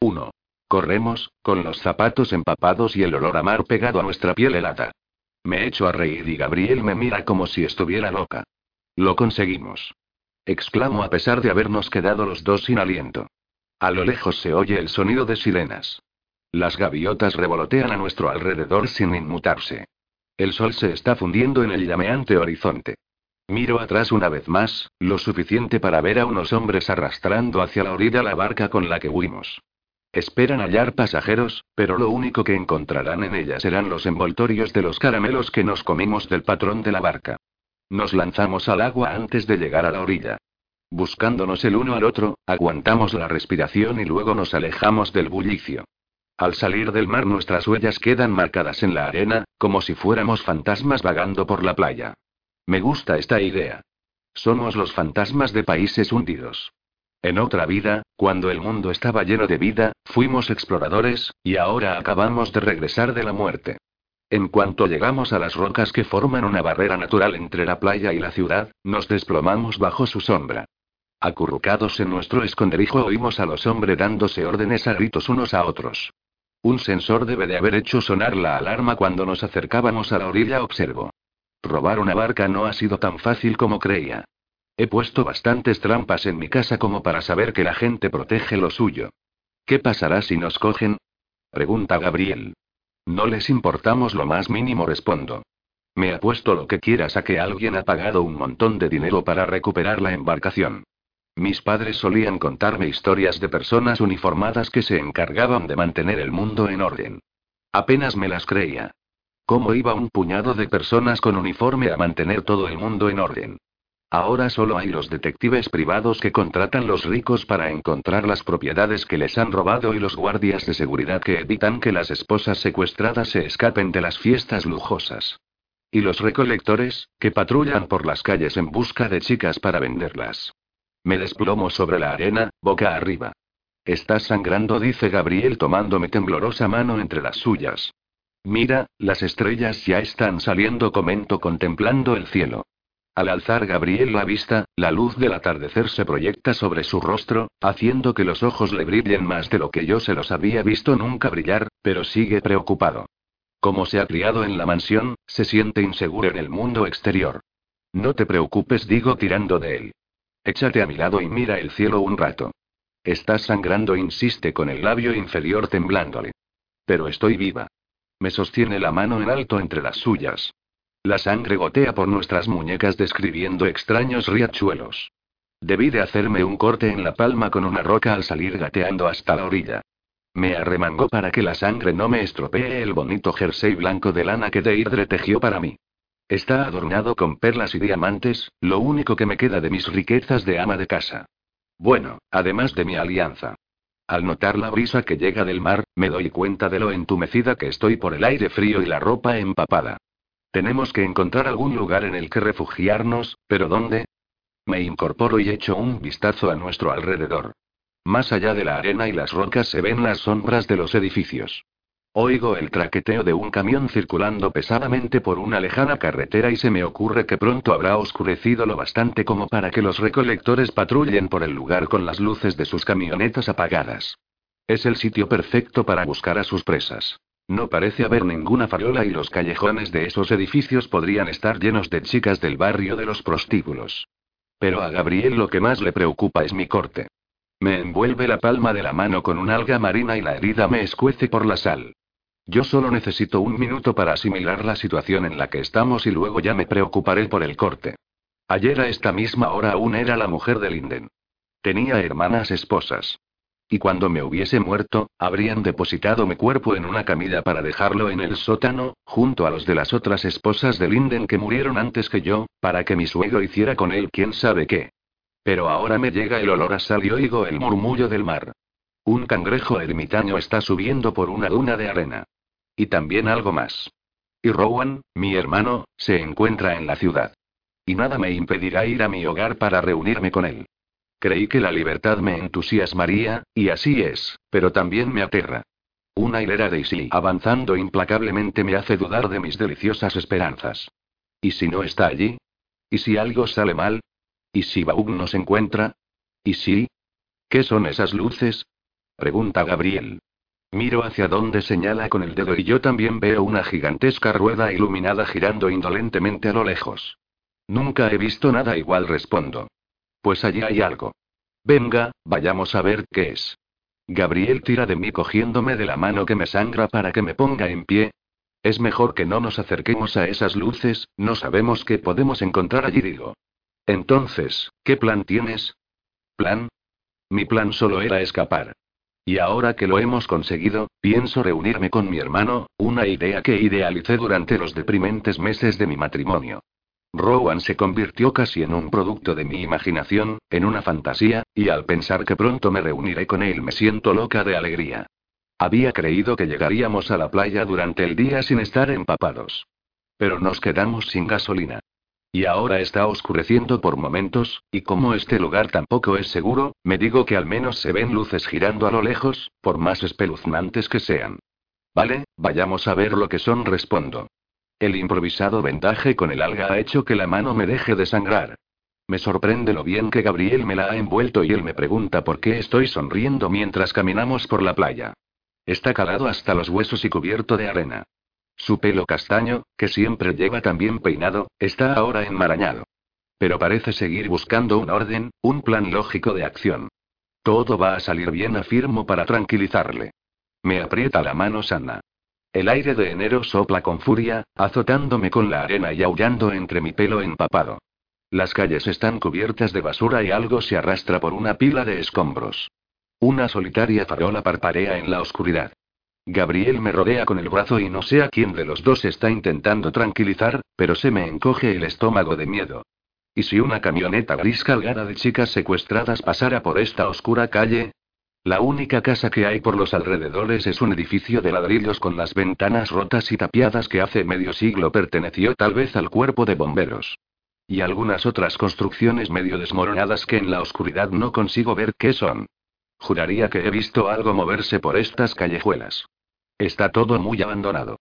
1. Corremos, con los zapatos empapados y el olor a mar pegado a nuestra piel helada. Me echo a reír y Gabriel me mira como si estuviera loca. Lo conseguimos. Exclamo a pesar de habernos quedado los dos sin aliento. A lo lejos se oye el sonido de sirenas. Las gaviotas revolotean a nuestro alrededor sin inmutarse. El sol se está fundiendo en el llameante horizonte. Miro atrás una vez más, lo suficiente para ver a unos hombres arrastrando hacia la orilla la barca con la que huimos. Esperan hallar pasajeros, pero lo único que encontrarán en ella serán los envoltorios de los caramelos que nos comimos del patrón de la barca. Nos lanzamos al agua antes de llegar a la orilla. Buscándonos el uno al otro, aguantamos la respiración y luego nos alejamos del bullicio. Al salir del mar nuestras huellas quedan marcadas en la arena, como si fuéramos fantasmas vagando por la playa. Me gusta esta idea. Somos los fantasmas de países hundidos. En otra vida, cuando el mundo estaba lleno de vida, fuimos exploradores, y ahora acabamos de regresar de la muerte. En cuanto llegamos a las rocas que forman una barrera natural entre la playa y la ciudad, nos desplomamos bajo su sombra. Acurrucados en nuestro esconderijo oímos a los hombres dándose órdenes a gritos unos a otros. Un sensor debe de haber hecho sonar la alarma cuando nos acercábamos a la orilla, observo. Robar una barca no ha sido tan fácil como creía. He puesto bastantes trampas en mi casa como para saber que la gente protege lo suyo. ¿Qué pasará si nos cogen? Pregunta Gabriel. No les importamos lo más mínimo, respondo. Me apuesto lo que quieras a que alguien ha pagado un montón de dinero para recuperar la embarcación. Mis padres solían contarme historias de personas uniformadas que se encargaban de mantener el mundo en orden. Apenas me las creía. ¿Cómo iba un puñado de personas con uniforme a mantener todo el mundo en orden? Ahora solo hay los detectives privados que contratan los ricos para encontrar las propiedades que les han robado y los guardias de seguridad que evitan que las esposas secuestradas se escapen de las fiestas lujosas. Y los recolectores, que patrullan por las calles en busca de chicas para venderlas. Me desplomo sobre la arena, boca arriba. Estás sangrando, dice Gabriel tomándome temblorosa mano entre las suyas. Mira, las estrellas ya están saliendo, comento contemplando el cielo. Al alzar Gabriel la vista, la luz del atardecer se proyecta sobre su rostro, haciendo que los ojos le brillen más de lo que yo se los había visto nunca brillar, pero sigue preocupado. Como se ha criado en la mansión, se siente inseguro en el mundo exterior. No te preocupes, digo tirando de él. Échate a mi lado y mira el cielo un rato. Estás sangrando, insiste con el labio inferior temblándole. Pero estoy viva. Me sostiene la mano en alto entre las suyas. La sangre gotea por nuestras muñecas describiendo extraños riachuelos. Debí de hacerme un corte en la palma con una roca al salir gateando hasta la orilla. Me arremangó para que la sangre no me estropee el bonito jersey blanco de lana que Deidre tejió para mí. Está adornado con perlas y diamantes, lo único que me queda de mis riquezas de ama de casa. Bueno, además de mi alianza. Al notar la brisa que llega del mar, me doy cuenta de lo entumecida que estoy por el aire frío y la ropa empapada. Tenemos que encontrar algún lugar en el que refugiarnos, pero ¿dónde? Me incorporo y echo un vistazo a nuestro alrededor. Más allá de la arena y las rocas se ven las sombras de los edificios. Oigo el traqueteo de un camión circulando pesadamente por una lejana carretera y se me ocurre que pronto habrá oscurecido lo bastante como para que los recolectores patrullen por el lugar con las luces de sus camionetas apagadas. Es el sitio perfecto para buscar a sus presas. No parece haber ninguna farola y los callejones de esos edificios podrían estar llenos de chicas del barrio de los prostíbulos. Pero a Gabriel lo que más le preocupa es mi corte. Me envuelve la palma de la mano con un alga marina y la herida me escuece por la sal. Yo solo necesito un minuto para asimilar la situación en la que estamos y luego ya me preocuparé por el corte. Ayer a esta misma hora aún era la mujer de Linden. Tenía hermanas esposas. Y cuando me hubiese muerto, habrían depositado mi cuerpo en una camilla para dejarlo en el sótano, junto a los de las otras esposas de Linden que murieron antes que yo, para que mi suegro hiciera con él quién sabe qué. Pero ahora me llega el olor a sal y oigo el murmullo del mar. Un cangrejo ermitaño está subiendo por una duna de arena. Y también algo más. Y Rowan, mi hermano, se encuentra en la ciudad. Y nada me impedirá ir a mi hogar para reunirme con él. Creí que la libertad me entusiasmaría, y así es, pero también me aterra. Una hilera de Isi avanzando implacablemente me hace dudar de mis deliciosas esperanzas. ¿Y si no está allí? ¿Y si algo sale mal? ¿Y si Baug nos encuentra? ¿Y si? ¿Qué son esas luces? Pregunta Gabriel. Miro hacia donde señala con el dedo y yo también veo una gigantesca rueda iluminada girando indolentemente a lo lejos. Nunca he visto nada igual, respondo. Pues allí hay algo. Venga, vayamos a ver qué es. Gabriel tira de mí cogiéndome de la mano que me sangra para que me ponga en pie. Es mejor que no nos acerquemos a esas luces, no sabemos qué podemos encontrar allí, digo. Entonces, ¿qué plan tienes? ¿Plan? Mi plan solo era escapar. Y ahora que lo hemos conseguido, pienso reunirme con mi hermano, una idea que idealicé durante los deprimentes meses de mi matrimonio. Rowan se convirtió casi en un producto de mi imaginación, en una fantasía, y al pensar que pronto me reuniré con él me siento loca de alegría. Había creído que llegaríamos a la playa durante el día sin estar empapados. Pero nos quedamos sin gasolina. Y ahora está oscureciendo por momentos, y como este lugar tampoco es seguro, me digo que al menos se ven luces girando a lo lejos, por más espeluznantes que sean. Vale, vayamos a ver lo que son, respondo. El improvisado vendaje con el alga ha hecho que la mano me deje de sangrar. Me sorprende lo bien que Gabriel me la ha envuelto y él me pregunta por qué estoy sonriendo mientras caminamos por la playa. Está calado hasta los huesos y cubierto de arena. Su pelo castaño, que siempre lleva tan bien peinado, está ahora enmarañado. Pero parece seguir buscando un orden, un plan lógico de acción. Todo va a salir bien, afirmo para tranquilizarle. Me aprieta la mano sana. El aire de enero sopla con furia, azotándome con la arena y aullando entre mi pelo empapado. Las calles están cubiertas de basura y algo se arrastra por una pila de escombros. Una solitaria farola parparea en la oscuridad. Gabriel me rodea con el brazo y no sé a quién de los dos está intentando tranquilizar, pero se me encoge el estómago de miedo. ¿Y si una camioneta gris cargada de chicas secuestradas pasara por esta oscura calle? La única casa que hay por los alrededores es un edificio de ladrillos con las ventanas rotas y tapiadas que hace medio siglo perteneció tal vez al cuerpo de bomberos. Y algunas otras construcciones medio desmoronadas que en la oscuridad no consigo ver qué son. Juraría que he visto algo moverse por estas callejuelas. Está todo muy abandonado.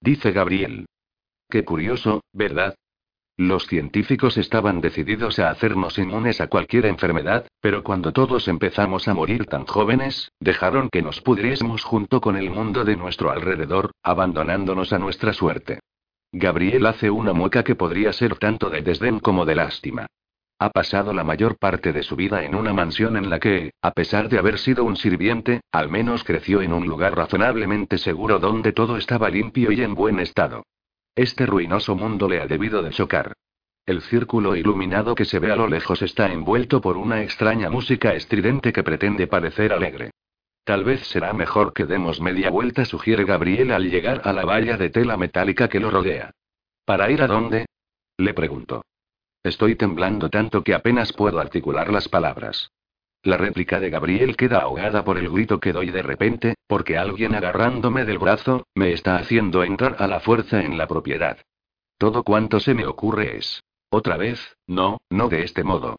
Dice Gabriel. Qué curioso, ¿verdad? Los científicos estaban decididos a hacernos inmunes a cualquier enfermedad, pero cuando todos empezamos a morir tan jóvenes, dejaron que nos pudriésemos junto con el mundo de nuestro alrededor, abandonándonos a nuestra suerte. Gabriel hace una mueca que podría ser tanto de desdén como de lástima. Ha pasado la mayor parte de su vida en una mansión en la que, a pesar de haber sido un sirviente, al menos creció en un lugar razonablemente seguro donde todo estaba limpio y en buen estado. Este ruinoso mundo le ha debido de chocar. El círculo iluminado que se ve a lo lejos está envuelto por una extraña música estridente que pretende parecer alegre. Tal vez será mejor que demos media vuelta, sugiere Gabriel al llegar a la valla de tela metálica que lo rodea. ¿Para ir a dónde? Le pregunto. Estoy temblando tanto que apenas puedo articular las palabras. La réplica de Gabriel queda ahogada por el grito que doy de repente, porque alguien agarrándome del brazo, me está haciendo entrar a la fuerza en la propiedad. Todo cuanto se me ocurre es. Otra vez, no, no de este modo.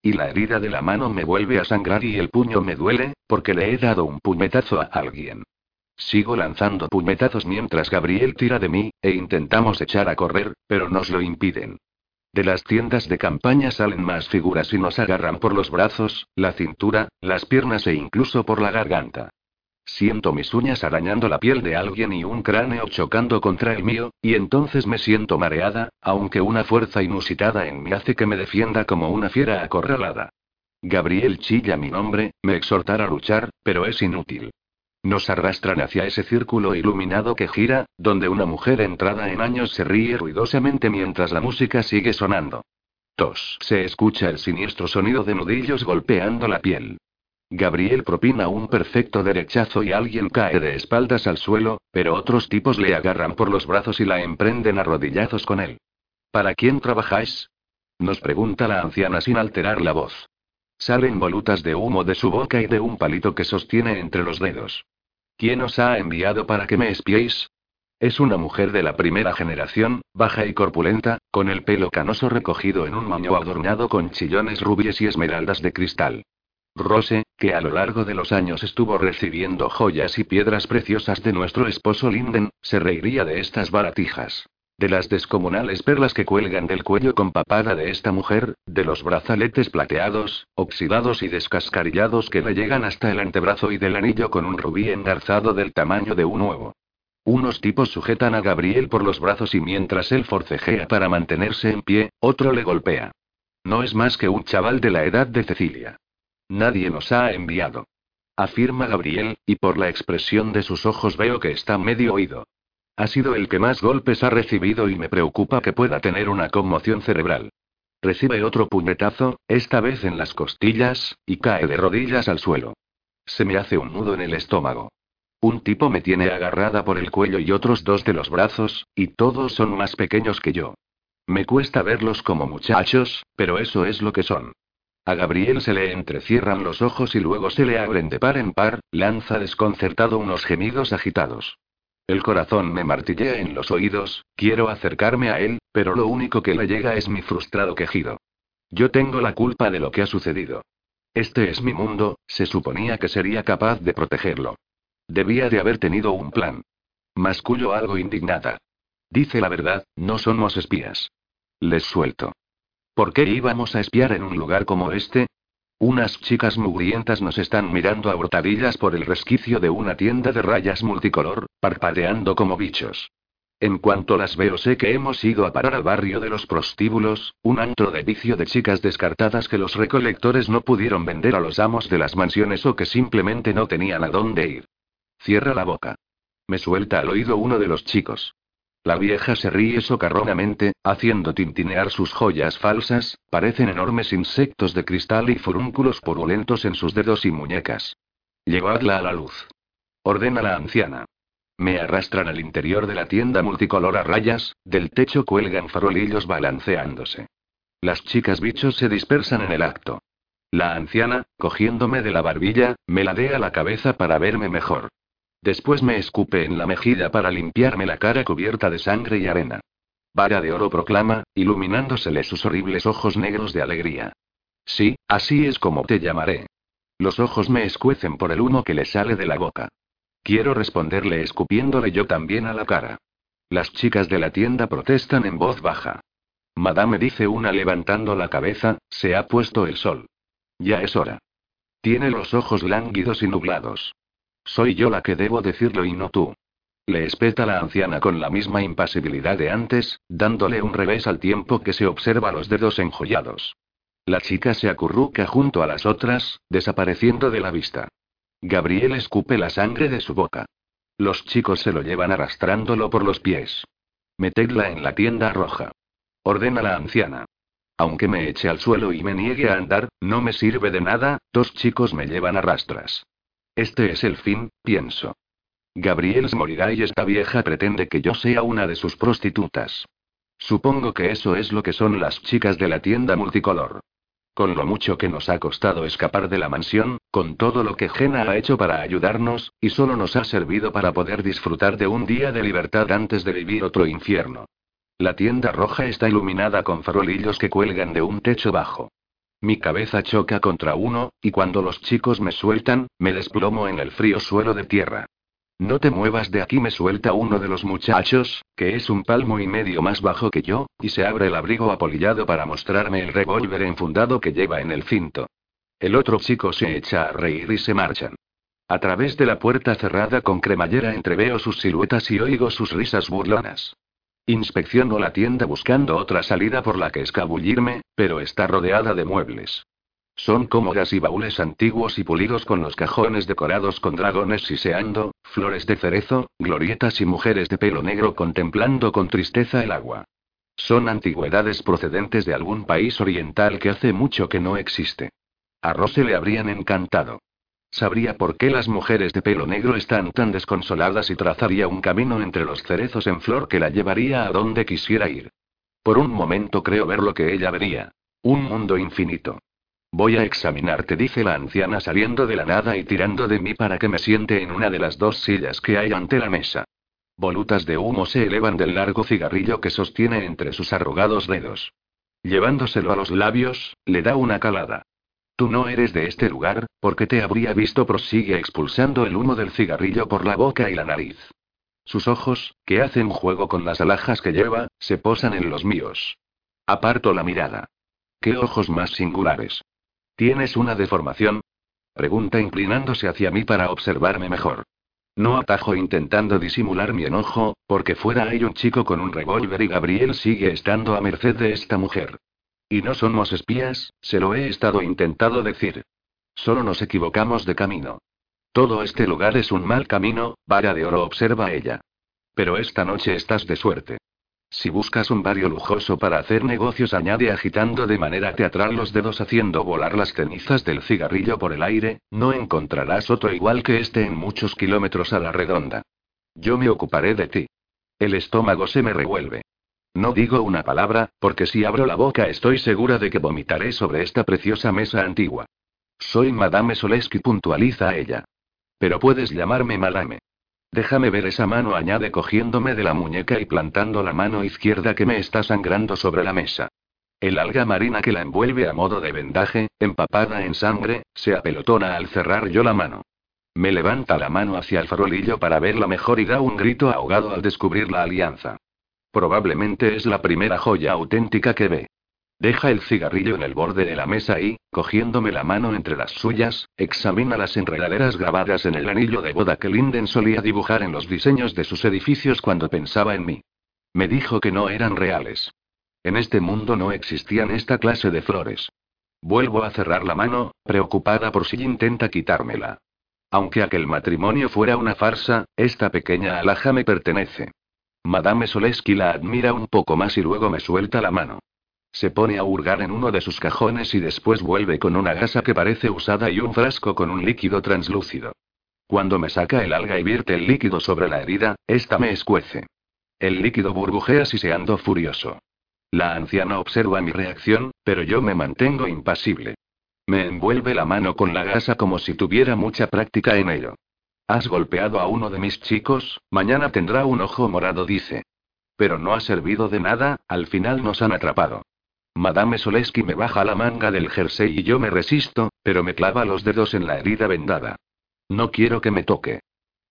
Y la herida de la mano me vuelve a sangrar y el puño me duele, porque le he dado un puñetazo a alguien. Sigo lanzando puñetazos mientras Gabriel tira de mí, e intentamos echar a correr, pero nos lo impiden. De las tiendas de campaña salen más figuras y nos agarran por los brazos, la cintura, las piernas e incluso por la garganta. Siento mis uñas arañando la piel de alguien y un cráneo chocando contra el mío, y entonces me siento mareada, aunque una fuerza inusitada en mí hace que me defienda como una fiera acorralada. Gabriel chilla mi nombre, me exhortará a luchar, pero es inútil. Nos arrastran hacia ese círculo iluminado que gira, donde una mujer entrada en años se ríe ruidosamente mientras la música sigue sonando. Tos. Se escucha el siniestro sonido de nudillos golpeando la piel. Gabriel propina un perfecto derechazo y alguien cae de espaldas al suelo, pero otros tipos le agarran por los brazos y la emprenden a rodillazos con él. ¿Para quién trabajáis? Nos pregunta la anciana sin alterar la voz. Salen volutas de humo de su boca y de un palito que sostiene entre los dedos. ¿Quién os ha enviado para que me espiéis? Es una mujer de la primera generación, baja y corpulenta, con el pelo canoso recogido en un maño adornado con chillones rubies y esmeraldas de cristal. Rose, que a lo largo de los años estuvo recibiendo joyas y piedras preciosas de nuestro esposo Linden, se reiría de estas baratijas. De las descomunales perlas que cuelgan del cuello con papada de esta mujer, de los brazaletes plateados, oxidados y descascarillados que le llegan hasta el antebrazo y del anillo con un rubí engarzado del tamaño de un huevo. Unos tipos sujetan a Gabriel por los brazos y mientras él forcejea para mantenerse en pie, otro le golpea. No es más que un chaval de la edad de Cecilia. Nadie nos ha enviado. Afirma Gabriel, y por la expresión de sus ojos veo que está medio oído. Ha sido el que más golpes ha recibido y me preocupa que pueda tener una conmoción cerebral. Recibe otro puñetazo, esta vez en las costillas, y cae de rodillas al suelo. Se me hace un nudo en el estómago. Un tipo me tiene agarrada por el cuello y otros dos de los brazos, y todos son más pequeños que yo. Me cuesta verlos como muchachos, pero eso es lo que son. A Gabriel se le entrecierran los ojos y luego se le abren de par en par, lanza desconcertado unos gemidos agitados. El corazón me martillea en los oídos, quiero acercarme a él, pero lo único que le llega es mi frustrado quejido. Yo tengo la culpa de lo que ha sucedido. Este es mi mundo, se suponía que sería capaz de protegerlo. Debía de haber tenido un plan. Mascullo algo indignada. Dice la verdad, no somos espías. Les suelto. ¿Por qué íbamos a espiar en un lugar como este? Unas chicas mugrientas nos están mirando a brotadillas por el resquicio de una tienda de rayas multicolor, parpadeando como bichos. En cuanto las veo sé que hemos ido a parar al barrio de los prostíbulos, un antro de vicio de chicas descartadas que los recolectores no pudieron vender a los amos de las mansiones o que simplemente no tenían a dónde ir. Cierra la boca. Me suelta al oído uno de los chicos. La vieja se ríe socarronamente, haciendo tintinear sus joyas falsas, parecen enormes insectos de cristal y furúnculos purulentos en sus dedos y muñecas. Llevadla a la luz. Ordena la anciana. Me arrastran al interior de la tienda multicolor a rayas, del techo cuelgan farolillos balanceándose. Las chicas bichos se dispersan en el acto. La anciana, cogiéndome de la barbilla, me ladea la cabeza para verme mejor. Después me escupe en la mejilla para limpiarme la cara cubierta de sangre y arena. Vara de oro proclama, iluminándosele sus horribles ojos negros de alegría. Sí, así es como te llamaré. Los ojos me escuecen por el humo que le sale de la boca. Quiero responderle escupiéndole yo también a la cara. Las chicas de la tienda protestan en voz baja. Madame dice una levantando la cabeza, se ha puesto el sol. Ya es hora. Tiene los ojos lánguidos y nublados. Soy yo la que debo decirlo y no tú. Le espeta la anciana con la misma impasibilidad de antes, dándole un revés al tiempo que se observa los dedos enjollados. La chica se acurruca junto a las otras, desapareciendo de la vista. Gabriel escupe la sangre de su boca. Los chicos se lo llevan arrastrándolo por los pies. Metedla en la tienda roja. Ordena la anciana. Aunque me eche al suelo y me niegue a andar, no me sirve de nada, dos chicos me llevan a rastras. Este es el fin, pienso. Gabriel morirá y esta vieja pretende que yo sea una de sus prostitutas. Supongo que eso es lo que son las chicas de la tienda multicolor. Con lo mucho que nos ha costado escapar de la mansión, con todo lo que Jena ha hecho para ayudarnos, y solo nos ha servido para poder disfrutar de un día de libertad antes de vivir otro infierno. La tienda roja está iluminada con farolillos que cuelgan de un techo bajo. Mi cabeza choca contra uno, y cuando los chicos me sueltan, me desplomo en el frío suelo de tierra. No te muevas de aquí, me suelta uno de los muchachos, que es un palmo y medio más bajo que yo, y se abre el abrigo apolillado para mostrarme el revólver enfundado que lleva en el cinto. El otro chico se echa a reír y se marchan. A través de la puerta cerrada con cremallera entreveo sus siluetas y oigo sus risas burlonas. Inspecciono la tienda buscando otra salida por la que escabullirme, pero está rodeada de muebles. Son cómodas y baúles antiguos y pulidos con los cajones decorados con dragones siseando, flores de cerezo, glorietas y mujeres de pelo negro contemplando con tristeza el agua. Son antigüedades procedentes de algún país oriental que hace mucho que no existe. A Rose le habrían encantado. Sabría por qué las mujeres de pelo negro están tan desconsoladas y trazaría un camino entre los cerezos en flor que la llevaría a donde quisiera ir. Por un momento creo ver lo que ella vería. Un mundo infinito. Voy a examinarte, dice la anciana saliendo de la nada y tirando de mí para que me siente en una de las dos sillas que hay ante la mesa. Volutas de humo se elevan del largo cigarrillo que sostiene entre sus arrugados dedos. Llevándoselo a los labios, le da una calada. Tú no eres de este lugar, porque te habría visto, prosigue expulsando el humo del cigarrillo por la boca y la nariz. Sus ojos, que hacen juego con las alhajas que lleva, se posan en los míos. Aparto la mirada. ¿Qué ojos más singulares? ¿Tienes una deformación? Pregunta inclinándose hacia mí para observarme mejor. No atajo intentando disimular mi enojo, porque fuera hay un chico con un revólver y Gabriel sigue estando a merced de esta mujer. Y no somos espías, se lo he estado intentado decir. Solo nos equivocamos de camino. Todo este lugar es un mal camino, vara de oro observa ella. Pero esta noche estás de suerte. Si buscas un barrio lujoso para hacer negocios, añade agitando de manera teatral los dedos haciendo volar las cenizas del cigarrillo por el aire, no encontrarás otro igual que este en muchos kilómetros a la redonda. Yo me ocuparé de ti. El estómago se me revuelve. No digo una palabra, porque si abro la boca estoy segura de que vomitaré sobre esta preciosa mesa antigua. Soy Madame Soleski, puntualiza ella. Pero puedes llamarme Madame. Déjame ver esa mano, añade cogiéndome de la muñeca y plantando la mano izquierda que me está sangrando sobre la mesa. El alga marina que la envuelve a modo de vendaje, empapada en sangre, se apelotona al cerrar yo la mano. Me levanta la mano hacia el farolillo para verla mejor y da un grito ahogado al descubrir la alianza. Probablemente es la primera joya auténtica que ve. Deja el cigarrillo en el borde de la mesa y, cogiéndome la mano entre las suyas, examina las enredaderas grabadas en el anillo de boda que Linden solía dibujar en los diseños de sus edificios cuando pensaba en mí. Me dijo que no eran reales. En este mundo no existían esta clase de flores. Vuelvo a cerrar la mano, preocupada por si intenta quitármela. Aunque aquel matrimonio fuera una farsa, esta pequeña alhaja me pertenece. Madame Soleski la admira un poco más y luego me suelta la mano. Se pone a hurgar en uno de sus cajones y después vuelve con una gasa que parece usada y un frasco con un líquido translúcido. Cuando me saca el alga y vierte el líquido sobre la herida, esta me escuece. El líquido burbujea siseando furioso. La anciana observa mi reacción, pero yo me mantengo impasible. Me envuelve la mano con la gasa como si tuviera mucha práctica en ello. Has golpeado a uno de mis chicos, mañana tendrá un ojo morado, dice. Pero no ha servido de nada, al final nos han atrapado. Madame Soleski me baja la manga del jersey y yo me resisto, pero me clava los dedos en la herida vendada. No quiero que me toque.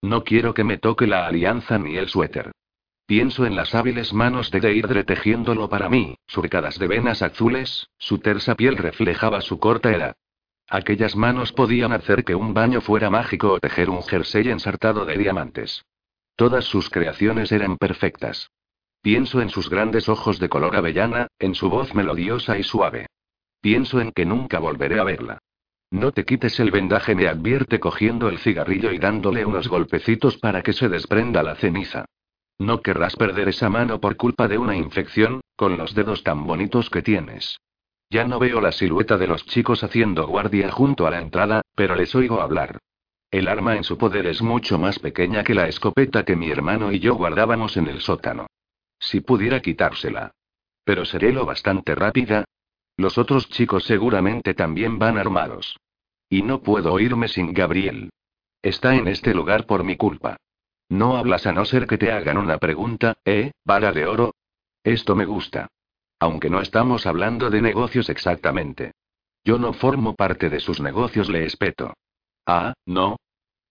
No quiero que me toque la alianza ni el suéter. Pienso en las hábiles manos de Deirdre tejiéndolo para mí, surcadas de venas azules, su tersa piel reflejaba su corta edad. Aquellas manos podían hacer que un baño fuera mágico o tejer un jersey ensartado de diamantes. Todas sus creaciones eran perfectas. Pienso en sus grandes ojos de color avellana, en su voz melodiosa y suave. Pienso en que nunca volveré a verla. No te quites el vendaje, me advierte cogiendo el cigarrillo y dándole unos golpecitos para que se desprenda la ceniza. No querrás perder esa mano por culpa de una infección, con los dedos tan bonitos que tienes. Ya no veo la silueta de los chicos haciendo guardia junto a la entrada, pero les oigo hablar. El arma en su poder es mucho más pequeña que la escopeta que mi hermano y yo guardábamos en el sótano. Si pudiera quitársela. Pero seré lo bastante rápida. Los otros chicos seguramente también van armados. Y no puedo irme sin Gabriel. Está en este lugar por mi culpa. No hablas a no ser que te hagan una pregunta, ¿eh, vara de oro? Esto me gusta. Aunque no estamos hablando de negocios exactamente. Yo no formo parte de sus negocios, le espeto. Ah, ¿no?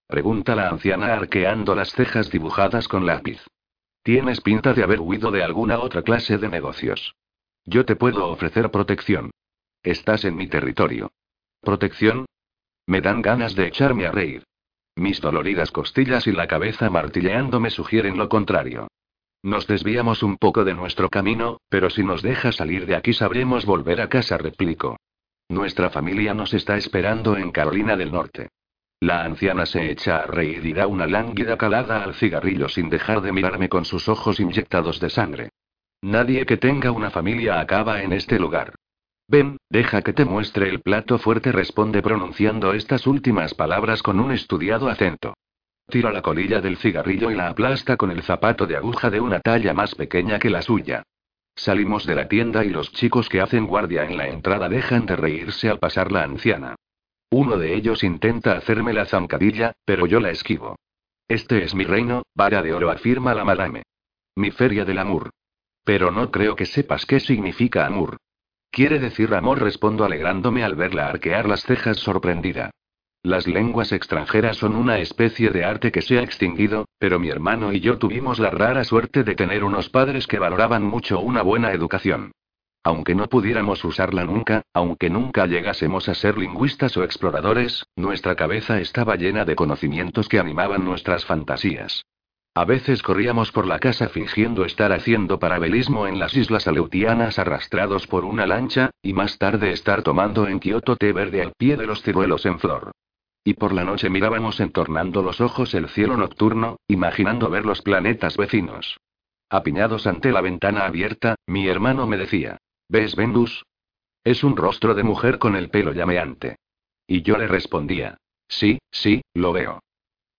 Pregunta la anciana arqueando las cejas dibujadas con lápiz. Tienes pinta de haber huido de alguna otra clase de negocios. Yo te puedo ofrecer protección. Estás en mi territorio. ¿Protección? Me dan ganas de echarme a reír. Mis doloridas costillas y la cabeza martilleando me sugieren lo contrario. Nos desviamos un poco de nuestro camino, pero si nos deja salir de aquí sabremos volver a casa, replico. Nuestra familia nos está esperando en Carolina del Norte. La anciana se echa a reír y da una lánguida calada al cigarrillo sin dejar de mirarme con sus ojos inyectados de sangre. Nadie que tenga una familia acaba en este lugar. Ven, deja que te muestre el plato fuerte, responde pronunciando estas últimas palabras con un estudiado acento. Tira la colilla del cigarrillo y la aplasta con el zapato de aguja de una talla más pequeña que la suya. Salimos de la tienda y los chicos que hacen guardia en la entrada dejan de reírse al pasar la anciana. Uno de ellos intenta hacerme la zancadilla, pero yo la esquivo. Este es mi reino, vara de oro, afirma la madame. Mi feria del amor. Pero no creo que sepas qué significa amor. Quiere decir amor, respondo alegrándome al verla arquear las cejas sorprendida. Las lenguas extranjeras son una especie de arte que se ha extinguido, pero mi hermano y yo tuvimos la rara suerte de tener unos padres que valoraban mucho una buena educación. Aunque no pudiéramos usarla nunca, aunque nunca llegásemos a ser lingüistas o exploradores, nuestra cabeza estaba llena de conocimientos que animaban nuestras fantasías. A veces corríamos por la casa fingiendo estar haciendo parabelismo en las islas aleutianas arrastrados por una lancha, y más tarde estar tomando en Kioto té verde al pie de los ciruelos en flor. Y por la noche mirábamos entornando los ojos el cielo nocturno, imaginando ver los planetas vecinos. Apiñados ante la ventana abierta, mi hermano me decía, ¿Ves Venus? Es un rostro de mujer con el pelo llameante. Y yo le respondía, sí, sí, lo veo.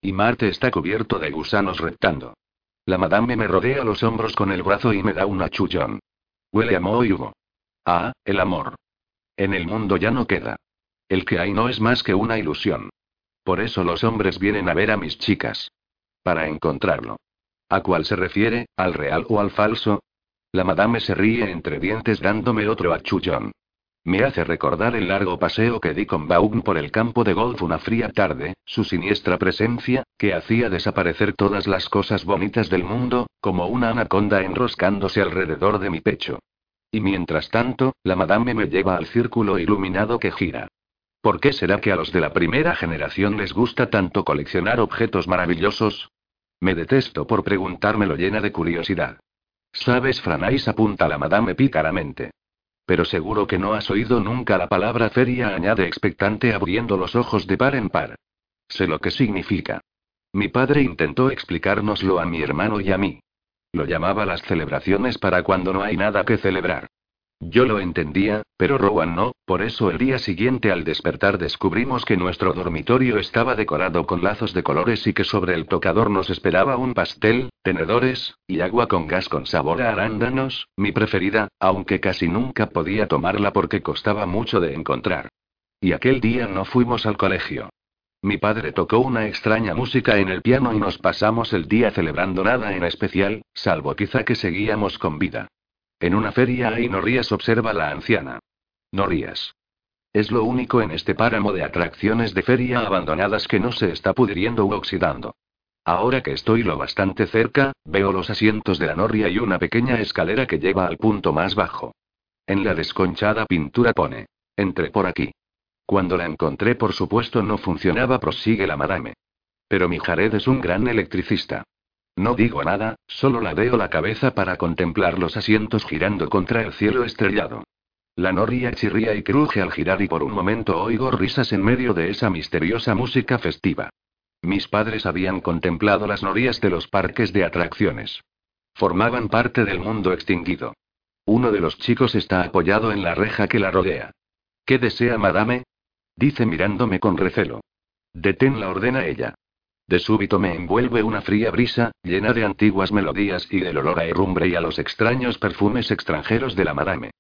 Y Marte está cubierto de gusanos reptando. La madame me rodea los hombros con el brazo y me da un achullón. Huele a moho y. Ah, el amor. En el mundo ya no queda. El que hay no es más que una ilusión. Por eso los hombres vienen a ver a mis chicas. Para encontrarlo. ¿A cuál se refiere, al real o al falso? La madame se ríe entre dientes dándome otro achullón. Me hace recordar el largo paseo que di con Baum por el campo de golf una fría tarde, su siniestra presencia, que hacía desaparecer todas las cosas bonitas del mundo, como una anaconda enroscándose alrededor de mi pecho. Y mientras tanto, la madame me lleva al círculo iluminado que gira. ¿Por qué será que a los de la primera generación les gusta tanto coleccionar objetos maravillosos? Me detesto por preguntármelo llena de curiosidad. Sabes, Franais apunta la madame pícaramente. Pero seguro que no has oído nunca la palabra feria, añade expectante abriendo los ojos de par en par. Sé lo que significa. Mi padre intentó explicárnoslo a mi hermano y a mí. Lo llamaba las celebraciones para cuando no hay nada que celebrar. Yo lo entendía, pero Rowan no, por eso el día siguiente al despertar descubrimos que nuestro dormitorio estaba decorado con lazos de colores y que sobre el tocador nos esperaba un pastel, tenedores, y agua con gas con sabor a arándanos, mi preferida, aunque casi nunca podía tomarla porque costaba mucho de encontrar. Y aquel día no fuimos al colegio. Mi padre tocó una extraña música en el piano y nos pasamos el día celebrando nada en especial, salvo quizá que seguíamos con vida. En una feria hay no rías, observa la anciana. No rías. Es lo único en este páramo de atracciones de feria abandonadas que no se está pudriendo u oxidando. Ahora que estoy lo bastante cerca, veo los asientos de la noria y una pequeña escalera que lleva al punto más bajo. En la desconchada pintura pone. Entre por aquí. Cuando la encontré, por supuesto, no funcionaba, prosigue la madame. Pero mi Jared es un gran electricista. No digo nada, solo la veo la cabeza para contemplar los asientos girando contra el cielo estrellado. La noria chirría y cruje al girar y por un momento oigo risas en medio de esa misteriosa música festiva. Mis padres habían contemplado las norías de los parques de atracciones. Formaban parte del mundo extinguido. Uno de los chicos está apoyado en la reja que la rodea. ¿Qué desea, madame? Dice mirándome con recelo. Deténla, ordena ella. De súbito me envuelve una fría brisa, llena de antiguas melodías y del olor a herrumbre y a los extraños perfumes extranjeros de la madame.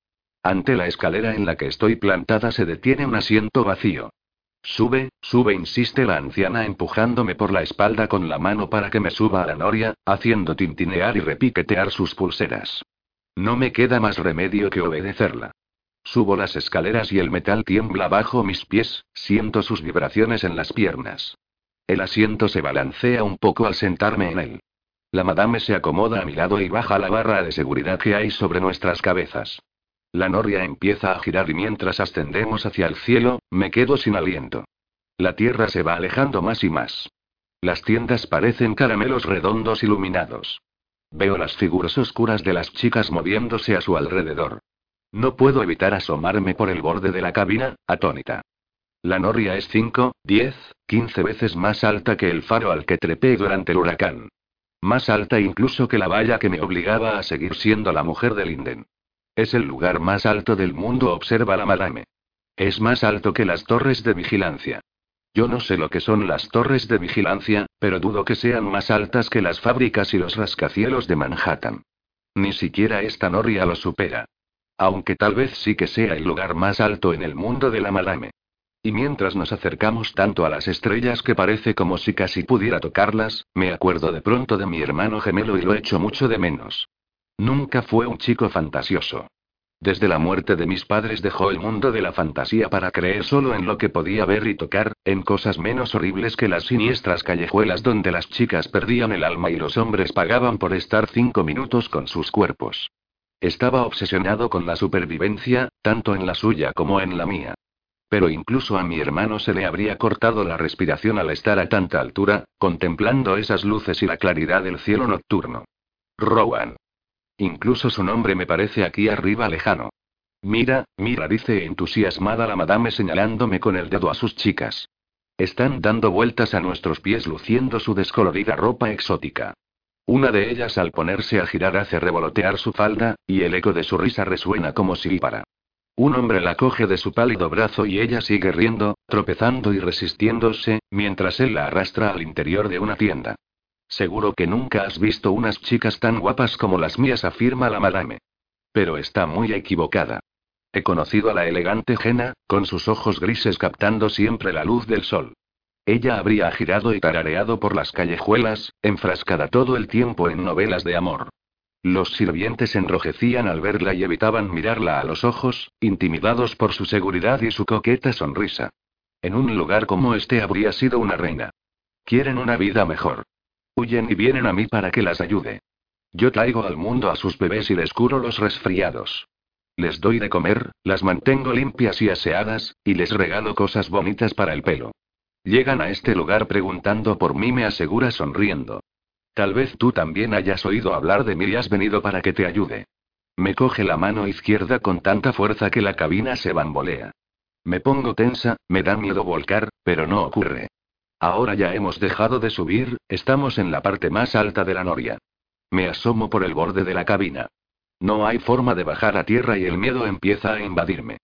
Ante la escalera en la que estoy plantada se detiene un asiento vacío. Sube, sube, insiste la anciana empujándome por la espalda con la mano para que me suba a la noria, haciendo tintinear y repiquetear sus pulseras. No me queda más remedio que obedecerla. Subo las escaleras y el metal tiembla bajo mis pies, siento sus vibraciones en las piernas. El asiento se balancea un poco al sentarme en él. La madame se acomoda a mi lado y baja la barra de seguridad que hay sobre nuestras cabezas. La noria empieza a girar y mientras ascendemos hacia el cielo, me quedo sin aliento. La tierra se va alejando más y más. Las tiendas parecen caramelos redondos iluminados. Veo las figuras oscuras de las chicas moviéndose a su alrededor. No puedo evitar asomarme por el borde de la cabina, atónita. La noria es 5, 10, 15 veces más alta que el faro al que trepé durante el huracán. Más alta incluso que la valla que me obligaba a seguir siendo la mujer de Linden. Es el lugar más alto del mundo, observa la madame. Es más alto que las torres de vigilancia. Yo no sé lo que son las torres de vigilancia, pero dudo que sean más altas que las fábricas y los rascacielos de Manhattan. Ni siquiera esta noria lo supera. Aunque tal vez sí que sea el lugar más alto en el mundo de la madame. Y mientras nos acercamos tanto a las estrellas que parece como si casi pudiera tocarlas, me acuerdo de pronto de mi hermano gemelo y lo echo mucho de menos. Nunca fue un chico fantasioso. Desde la muerte de mis padres dejó el mundo de la fantasía para creer solo en lo que podía ver y tocar, en cosas menos horribles que las siniestras callejuelas donde las chicas perdían el alma y los hombres pagaban por estar cinco minutos con sus cuerpos. Estaba obsesionado con la supervivencia, tanto en la suya como en la mía. Pero incluso a mi hermano se le habría cortado la respiración al estar a tanta altura, contemplando esas luces y la claridad del cielo nocturno. Rowan. Incluso su nombre me parece aquí arriba lejano. Mira, mira, dice entusiasmada la madame señalándome con el dedo a sus chicas. Están dando vueltas a nuestros pies luciendo su descolorida ropa exótica. Una de ellas al ponerse a girar hace revolotear su falda, y el eco de su risa resuena como si para. Un hombre la coge de su pálido brazo y ella sigue riendo, tropezando y resistiéndose, mientras él la arrastra al interior de una tienda. Seguro que nunca has visto unas chicas tan guapas como las mías, afirma la madame. Pero está muy equivocada. He conocido a la elegante Jena, con sus ojos grises captando siempre la luz del sol. Ella habría girado y tarareado por las callejuelas, enfrascada todo el tiempo en novelas de amor. Los sirvientes enrojecían al verla y evitaban mirarla a los ojos, intimidados por su seguridad y su coqueta sonrisa. En un lugar como este habría sido una reina. Quieren una vida mejor. Huyen y vienen a mí para que las ayude. Yo traigo al mundo a sus bebés y les curo los resfriados. Les doy de comer, las mantengo limpias y aseadas, y les regalo cosas bonitas para el pelo. Llegan a este lugar preguntando por mí, me asegura sonriendo. Tal vez tú también hayas oído hablar de mí y has venido para que te ayude. Me coge la mano izquierda con tanta fuerza que la cabina se bambolea. Me pongo tensa, me da miedo volcar, pero no ocurre. Ahora ya hemos dejado de subir, estamos en la parte más alta de la noria. Me asomo por el borde de la cabina. No hay forma de bajar a tierra y el miedo empieza a invadirme.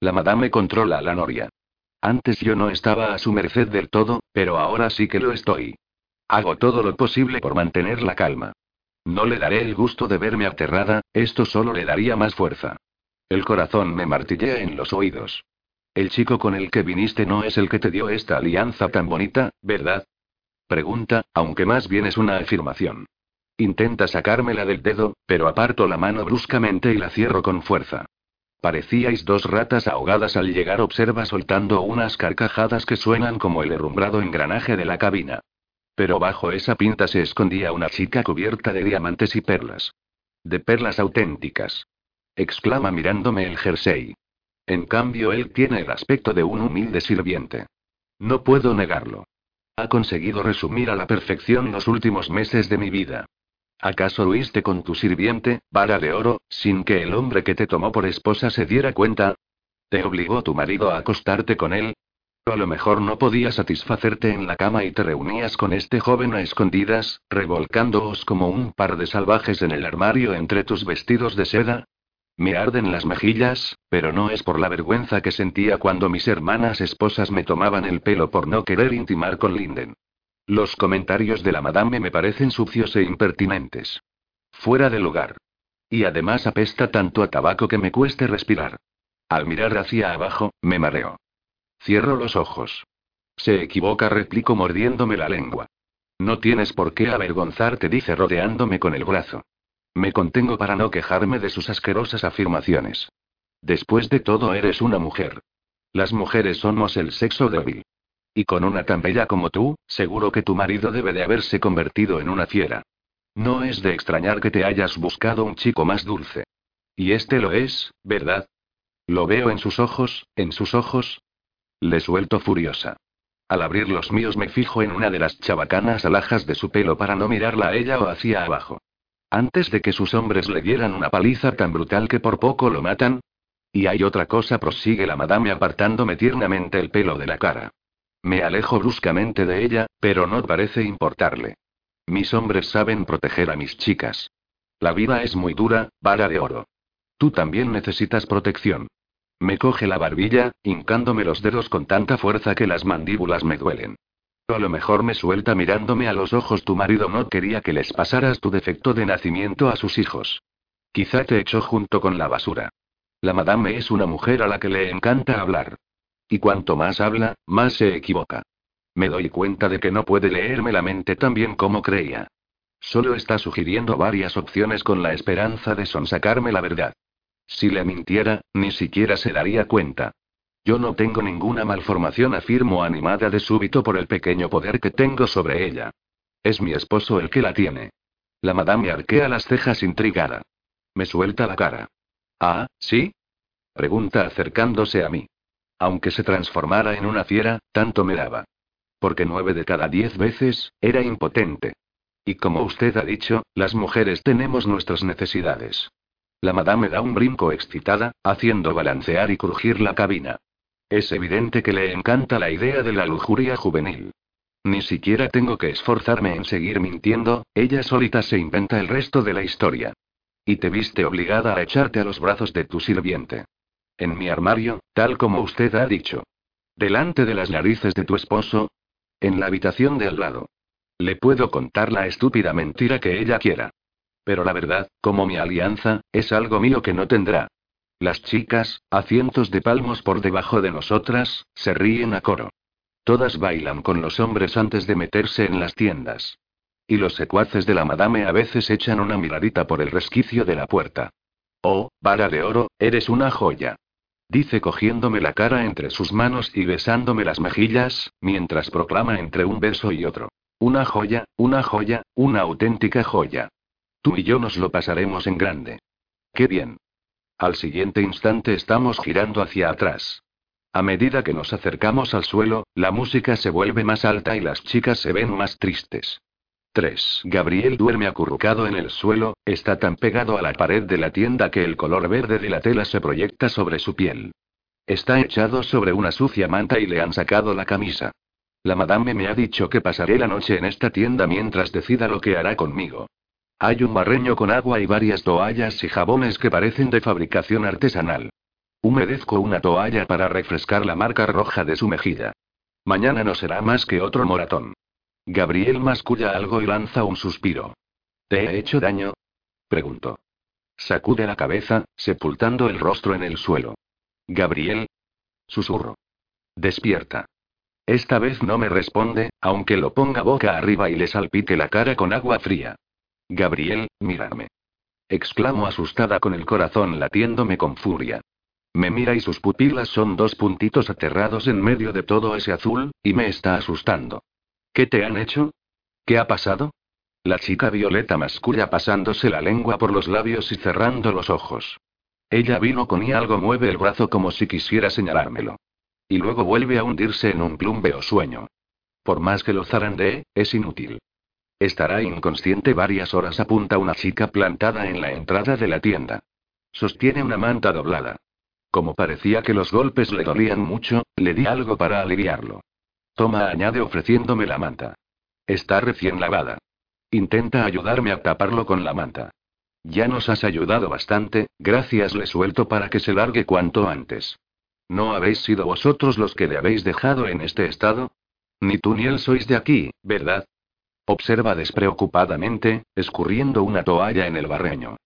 La madame controla la noria. Antes yo no estaba a su merced del todo, pero ahora sí que lo estoy. Hago todo lo posible por mantener la calma. No le daré el gusto de verme aterrada, esto solo le daría más fuerza. El corazón me martillea en los oídos. El chico con el que viniste no es el que te dio esta alianza tan bonita, ¿verdad? Pregunta, aunque más bien es una afirmación. Intenta sacármela del dedo, pero aparto la mano bruscamente y la cierro con fuerza. Parecíais dos ratas ahogadas al llegar, observa soltando unas carcajadas que suenan como el herrumbrado engranaje de la cabina. Pero bajo esa pinta se escondía una chica cubierta de diamantes y perlas. De perlas auténticas. Exclama mirándome el jersey. En cambio, él tiene el aspecto de un humilde sirviente. No puedo negarlo. Ha conseguido resumir a la perfección los últimos meses de mi vida. ¿Acaso huiste con tu sirviente, vara de oro, sin que el hombre que te tomó por esposa se diera cuenta? ¿Te obligó tu marido a acostarte con él? A lo mejor no podía satisfacerte en la cama y te reunías con este joven a escondidas, revolcándoos como un par de salvajes en el armario entre tus vestidos de seda. Me arden las mejillas, pero no es por la vergüenza que sentía cuando mis hermanas esposas me tomaban el pelo por no querer intimar con Linden. Los comentarios de la madame me parecen sucios e impertinentes. Fuera de lugar. Y además apesta tanto a tabaco que me cueste respirar. Al mirar hacia abajo, me mareo. Cierro los ojos. Se equivoca, replico mordiéndome la lengua. No tienes por qué avergonzarte, dice rodeándome con el brazo. Me contengo para no quejarme de sus asquerosas afirmaciones. Después de todo eres una mujer. Las mujeres somos el sexo débil. Y con una tan bella como tú, seguro que tu marido debe de haberse convertido en una fiera. No es de extrañar que te hayas buscado un chico más dulce. Y este lo es, ¿verdad? Lo veo en sus ojos, en sus ojos. Le suelto furiosa. Al abrir los míos me fijo en una de las chabacanas alhajas de su pelo para no mirarla a ella o hacia abajo. Antes de que sus hombres le dieran una paliza tan brutal que por poco lo matan. Y hay otra cosa, prosigue la madame apartándome tiernamente el pelo de la cara. Me alejo bruscamente de ella, pero no parece importarle. Mis hombres saben proteger a mis chicas. La vida es muy dura, vara de oro. Tú también necesitas protección. Me coge la barbilla, hincándome los dedos con tanta fuerza que las mandíbulas me duelen. A lo mejor me suelta mirándome a los ojos. Tu marido no quería que les pasaras tu defecto de nacimiento a sus hijos. Quizá te echó junto con la basura. La madame es una mujer a la que le encanta hablar. Y cuanto más habla, más se equivoca. Me doy cuenta de que no puede leerme la mente tan bien como creía. Solo está sugiriendo varias opciones con la esperanza de sonsacarme la verdad. Si le mintiera, ni siquiera se daría cuenta. Yo no tengo ninguna malformación, afirmo animada de súbito por el pequeño poder que tengo sobre ella. Es mi esposo el que la tiene. La madame arquea las cejas intrigada. Me suelta la cara. Ah, ¿sí? Pregunta acercándose a mí. Aunque se transformara en una fiera, tanto me daba. Porque nueve de cada diez veces, era impotente. Y como usted ha dicho, las mujeres tenemos nuestras necesidades. La madame da un brinco excitada, haciendo balancear y crujir la cabina. Es evidente que le encanta la idea de la lujuria juvenil. Ni siquiera tengo que esforzarme en seguir mintiendo, ella solita se inventa el resto de la historia. Y te viste obligada a echarte a los brazos de tu sirviente. En mi armario, tal como usted ha dicho. Delante de las narices de tu esposo. En la habitación de al lado. Le puedo contar la estúpida mentira que ella quiera. Pero la verdad, como mi alianza, es algo mío que no tendrá. Las chicas, a cientos de palmos por debajo de nosotras, se ríen a coro. Todas bailan con los hombres antes de meterse en las tiendas. Y los secuaces de la madame a veces echan una miradita por el resquicio de la puerta. Oh, vara de oro, eres una joya. Dice cogiéndome la cara entre sus manos y besándome las mejillas, mientras proclama entre un beso y otro. Una joya, una joya, una auténtica joya. Tú y yo nos lo pasaremos en grande. Qué bien. Al siguiente instante estamos girando hacia atrás. A medida que nos acercamos al suelo, la música se vuelve más alta y las chicas se ven más tristes. 3. Gabriel duerme acurrucado en el suelo, está tan pegado a la pared de la tienda que el color verde de la tela se proyecta sobre su piel. Está echado sobre una sucia manta y le han sacado la camisa. La madame me ha dicho que pasaré la noche en esta tienda mientras decida lo que hará conmigo. Hay un barreño con agua y varias toallas y jabones que parecen de fabricación artesanal. Humedezco una toalla para refrescar la marca roja de su mejilla. Mañana no será más que otro moratón. Gabriel masculla algo y lanza un suspiro. ¿Te he hecho daño? Preguntó. Sacude la cabeza, sepultando el rostro en el suelo. Gabriel. Susurro. Despierta. Esta vez no me responde, aunque lo ponga boca arriba y le salpique la cara con agua fría. Gabriel, mírame. Exclamo asustada con el corazón latiéndome con furia. Me mira y sus pupilas son dos puntitos aterrados en medio de todo ese azul, y me está asustando. ¿Qué te han hecho? ¿Qué ha pasado? La chica violeta masculla pasándose la lengua por los labios y cerrando los ojos. Ella vino con y algo mueve el brazo como si quisiera señalármelo. Y luego vuelve a hundirse en un plumbe o sueño. Por más que lo zarandee, es inútil. Estará inconsciente varias horas, apunta una chica plantada en la entrada de la tienda. Sostiene una manta doblada. Como parecía que los golpes le dolían mucho, le di algo para aliviarlo. Toma, añade ofreciéndome la manta. Está recién lavada. Intenta ayudarme a taparlo con la manta. Ya nos has ayudado bastante, gracias le suelto para que se largue cuanto antes. ¿No habéis sido vosotros los que le habéis dejado en este estado? Ni tú ni él sois de aquí, ¿verdad? Observa despreocupadamente, escurriendo una toalla en el barreño.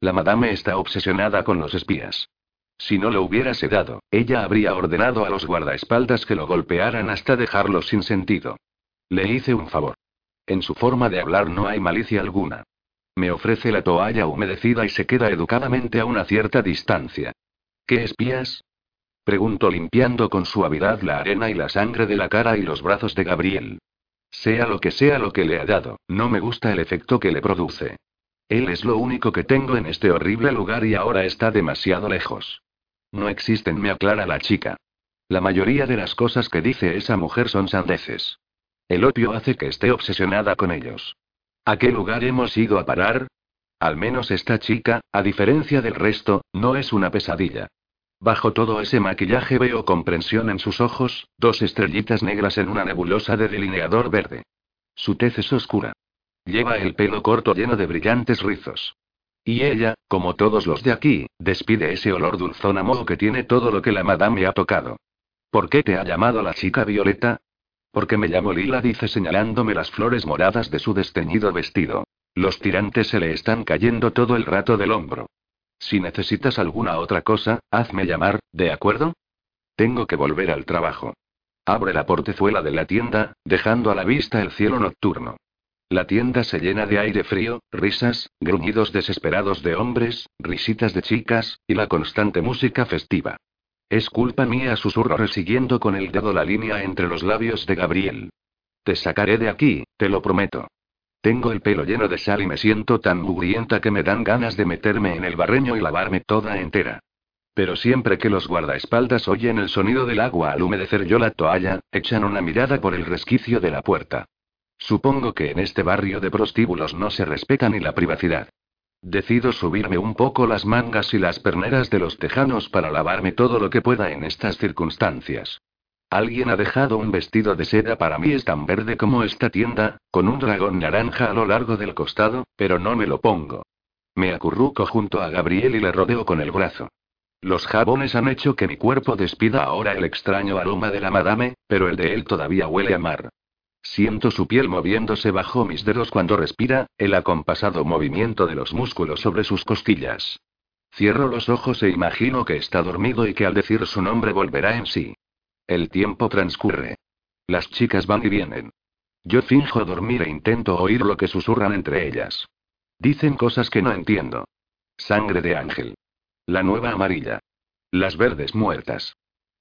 La madame está obsesionada con los espías. Si no lo hubiera sedado, ella habría ordenado a los guardaespaldas que lo golpearan hasta dejarlo sin sentido. Le hice un favor. En su forma de hablar no hay malicia alguna. Me ofrece la toalla humedecida y se queda educadamente a una cierta distancia. ¿Qué espías? Pregunto limpiando con suavidad la arena y la sangre de la cara y los brazos de Gabriel. Sea lo que sea lo que le ha dado, no me gusta el efecto que le produce. Él es lo único que tengo en este horrible lugar y ahora está demasiado lejos. No existen, me aclara la chica. La mayoría de las cosas que dice esa mujer son sandeces. El opio hace que esté obsesionada con ellos. ¿A qué lugar hemos ido a parar? Al menos esta chica, a diferencia del resto, no es una pesadilla. Bajo todo ese maquillaje veo comprensión en sus ojos, dos estrellitas negras en una nebulosa de delineador verde. Su tez es oscura. Lleva el pelo corto lleno de brillantes rizos. Y ella, como todos los de aquí, despide ese olor dulzón a modo que tiene todo lo que la madame ha tocado. ¿Por qué te ha llamado la chica Violeta? Porque me llamo Lila, dice señalándome las flores moradas de su desteñido vestido. Los tirantes se le están cayendo todo el rato del hombro. Si necesitas alguna otra cosa, hazme llamar, ¿de acuerdo? Tengo que volver al trabajo. Abre la portezuela de la tienda, dejando a la vista el cielo nocturno. La tienda se llena de aire frío, risas, gruñidos desesperados de hombres, risitas de chicas, y la constante música festiva. Es culpa mía, susurro resiguiendo con el dedo la línea entre los labios de Gabriel. Te sacaré de aquí, te lo prometo. Tengo el pelo lleno de sal y me siento tan mugrienta que me dan ganas de meterme en el barreño y lavarme toda entera. Pero siempre que los guardaespaldas oyen el sonido del agua al humedecer yo la toalla, echan una mirada por el resquicio de la puerta. Supongo que en este barrio de prostíbulos no se respeta ni la privacidad. Decido subirme un poco las mangas y las perneras de los tejanos para lavarme todo lo que pueda en estas circunstancias. Alguien ha dejado un vestido de seda para mí es tan verde como esta tienda, con un dragón naranja a lo largo del costado, pero no me lo pongo. Me acurruco junto a Gabriel y le rodeo con el brazo. Los jabones han hecho que mi cuerpo despida ahora el extraño aroma de la madame, pero el de él todavía huele a mar. Siento su piel moviéndose bajo mis dedos cuando respira, el acompasado movimiento de los músculos sobre sus costillas. Cierro los ojos e imagino que está dormido y que al decir su nombre volverá en sí. El tiempo transcurre. Las chicas van y vienen. Yo finjo dormir e intento oír lo que susurran entre ellas. Dicen cosas que no entiendo. Sangre de ángel. La nueva amarilla. Las verdes muertas.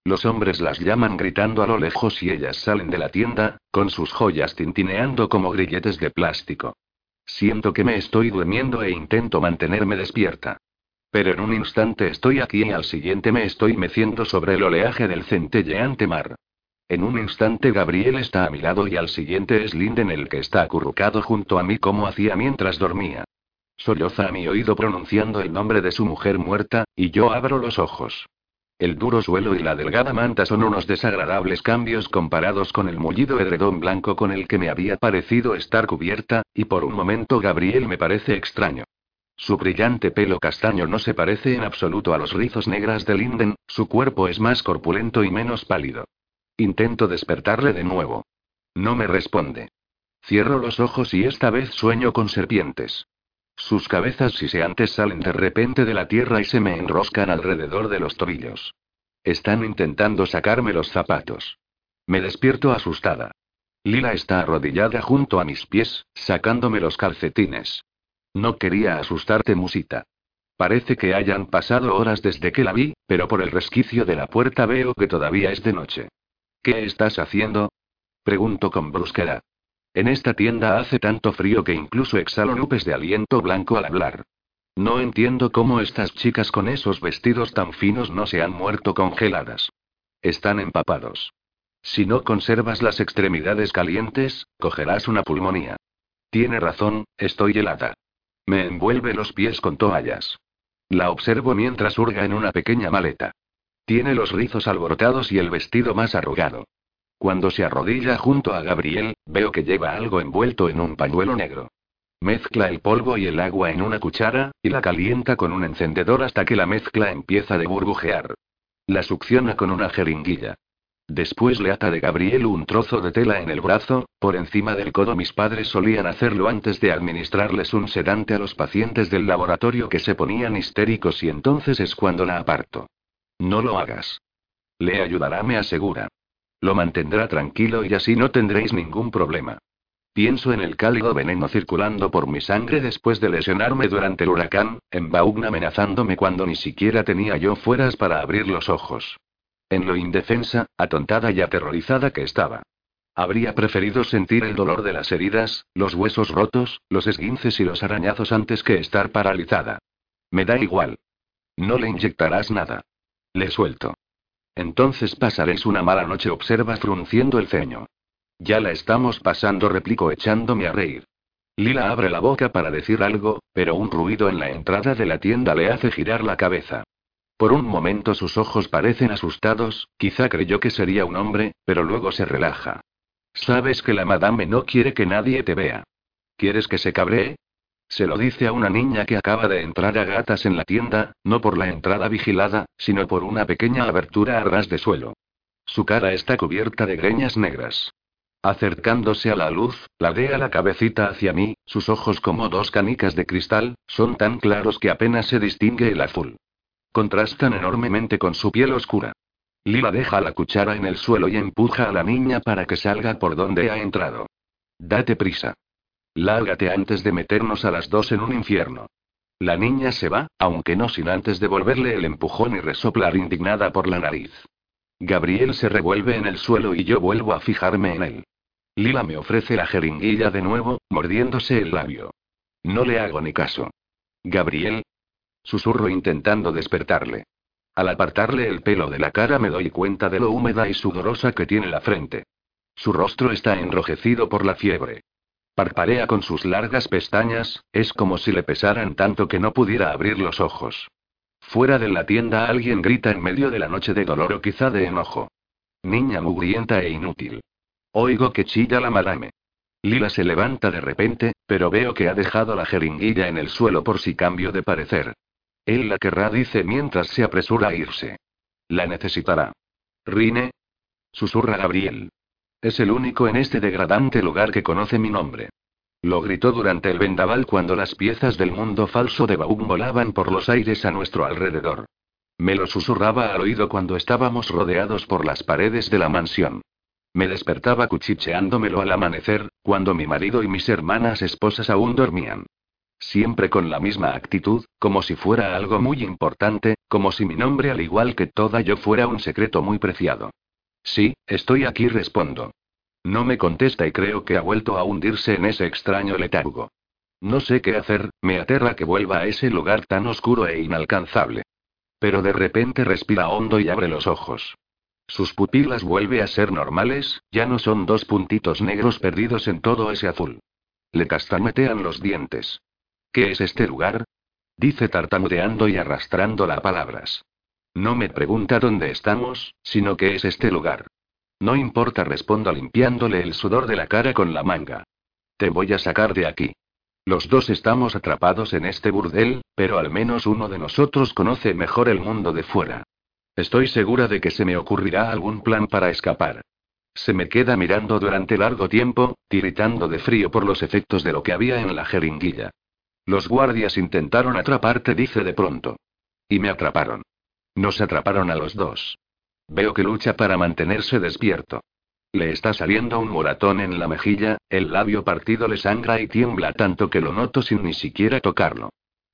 Los hombres las llaman gritando a lo lejos y ellas salen de la tienda, con sus joyas tintineando como grilletes de plástico. Siento que me estoy durmiendo e intento mantenerme despierta. Pero en un instante estoy aquí y al siguiente me estoy meciendo sobre el oleaje del centelleante mar. En un instante Gabriel está a mi lado y al siguiente es Linden el que está acurrucado junto a mí como hacía mientras dormía. Solloza a mi oído pronunciando el nombre de su mujer muerta, y yo abro los ojos. El duro suelo y la delgada manta son unos desagradables cambios comparados con el mullido edredón blanco con el que me había parecido estar cubierta, y por un momento Gabriel me parece extraño. Su brillante pelo castaño no se parece en absoluto a los rizos negras de Linden, su cuerpo es más corpulento y menos pálido. Intento despertarle de nuevo. No me responde. Cierro los ojos y esta vez sueño con serpientes. Sus cabezas siseantes salen de repente de la tierra y se me enroscan alrededor de los tobillos. Están intentando sacarme los zapatos. Me despierto asustada. Lila está arrodillada junto a mis pies, sacándome los calcetines. No quería asustarte, musita. Parece que hayan pasado horas desde que la vi, pero por el resquicio de la puerta veo que todavía es de noche. ¿Qué estás haciendo? Pregunto con brusquedad. En esta tienda hace tanto frío que incluso exhalo nubes de aliento blanco al hablar. No entiendo cómo estas chicas con esos vestidos tan finos no se han muerto congeladas. Están empapados. Si no conservas las extremidades calientes, cogerás una pulmonía. Tiene razón, estoy helada. Me envuelve los pies con toallas. La observo mientras hurga en una pequeña maleta. Tiene los rizos alborotados y el vestido más arrugado. Cuando se arrodilla junto a Gabriel, veo que lleva algo envuelto en un pañuelo negro. Mezcla el polvo y el agua en una cuchara, y la calienta con un encendedor hasta que la mezcla empieza de burbujear. La succiona con una jeringuilla. Después le ata de Gabriel un trozo de tela en el brazo, por encima del codo. Mis padres solían hacerlo antes de administrarles un sedante a los pacientes del laboratorio que se ponían histéricos y entonces es cuando la aparto. No lo hagas. Le ayudará, me asegura. Lo mantendrá tranquilo y así no tendréis ningún problema. Pienso en el cálido veneno circulando por mi sangre después de lesionarme durante el huracán, en Baugna amenazándome cuando ni siquiera tenía yo fueras para abrir los ojos. En lo indefensa, atontada y aterrorizada que estaba. Habría preferido sentir el dolor de las heridas, los huesos rotos, los esguinces y los arañazos antes que estar paralizada. Me da igual. No le inyectarás nada. Le suelto. Entonces pasaréis una mala noche, observa frunciendo el ceño. Ya la estamos pasando, replico echándome a reír. Lila abre la boca para decir algo, pero un ruido en la entrada de la tienda le hace girar la cabeza. Por un momento sus ojos parecen asustados, quizá creyó que sería un hombre, pero luego se relaja. Sabes que la madame no quiere que nadie te vea. ¿Quieres que se cabree? Se lo dice a una niña que acaba de entrar a gatas en la tienda, no por la entrada vigilada, sino por una pequeña abertura a ras de suelo. Su cara está cubierta de greñas negras. Acercándose a la luz, ladea la cabecita hacia mí, sus ojos como dos canicas de cristal, son tan claros que apenas se distingue el azul. Contrastan enormemente con su piel oscura. Lila deja la cuchara en el suelo y empuja a la niña para que salga por donde ha entrado. Date prisa. Lárgate antes de meternos a las dos en un infierno. La niña se va, aunque no sin antes devolverle el empujón y resoplar indignada por la nariz. Gabriel se revuelve en el suelo y yo vuelvo a fijarme en él. Lila me ofrece la jeringuilla de nuevo, mordiéndose el labio. No le hago ni caso. Gabriel. Susurro intentando despertarle. Al apartarle el pelo de la cara me doy cuenta de lo húmeda y sudorosa que tiene la frente. Su rostro está enrojecido por la fiebre. Parparea con sus largas pestañas, es como si le pesaran tanto que no pudiera abrir los ojos. Fuera de la tienda alguien grita en medio de la noche de dolor o quizá de enojo. Niña mugrienta e inútil. Oigo que chilla la madame. Lila se levanta de repente, pero veo que ha dejado la jeringuilla en el suelo por si cambio de parecer. Él la querrá, dice mientras se apresura a irse. La necesitará. Rine. Susurra Gabriel. Es el único en este degradante lugar que conoce mi nombre. Lo gritó durante el vendaval cuando las piezas del mundo falso de Baum volaban por los aires a nuestro alrededor. Me lo susurraba al oído cuando estábamos rodeados por las paredes de la mansión. Me despertaba cuchicheándomelo al amanecer, cuando mi marido y mis hermanas esposas aún dormían. Siempre con la misma actitud, como si fuera algo muy importante, como si mi nombre al igual que toda yo fuera un secreto muy preciado. Sí, estoy aquí, respondo. No me contesta y creo que ha vuelto a hundirse en ese extraño letargo. No sé qué hacer, me aterra que vuelva a ese lugar tan oscuro e inalcanzable. Pero de repente respira hondo y abre los ojos. Sus pupilas vuelve a ser normales, ya no son dos puntitos negros perdidos en todo ese azul. Le castañetean los dientes. ¿Qué es este lugar? Dice tartamudeando y arrastrando las palabras. No me pregunta dónde estamos, sino qué es este lugar. No importa, respondo limpiándole el sudor de la cara con la manga. Te voy a sacar de aquí. Los dos estamos atrapados en este burdel, pero al menos uno de nosotros conoce mejor el mundo de fuera. Estoy segura de que se me ocurrirá algún plan para escapar. Se me queda mirando durante largo tiempo, tiritando de frío por los efectos de lo que había en la jeringuilla. Los guardias intentaron atraparte, dice de pronto. Y me atraparon. Nos atraparon a los dos. Veo que lucha para mantenerse despierto. Le está saliendo un moratón en la mejilla, el labio partido le sangra y tiembla tanto que lo noto sin ni siquiera tocarlo.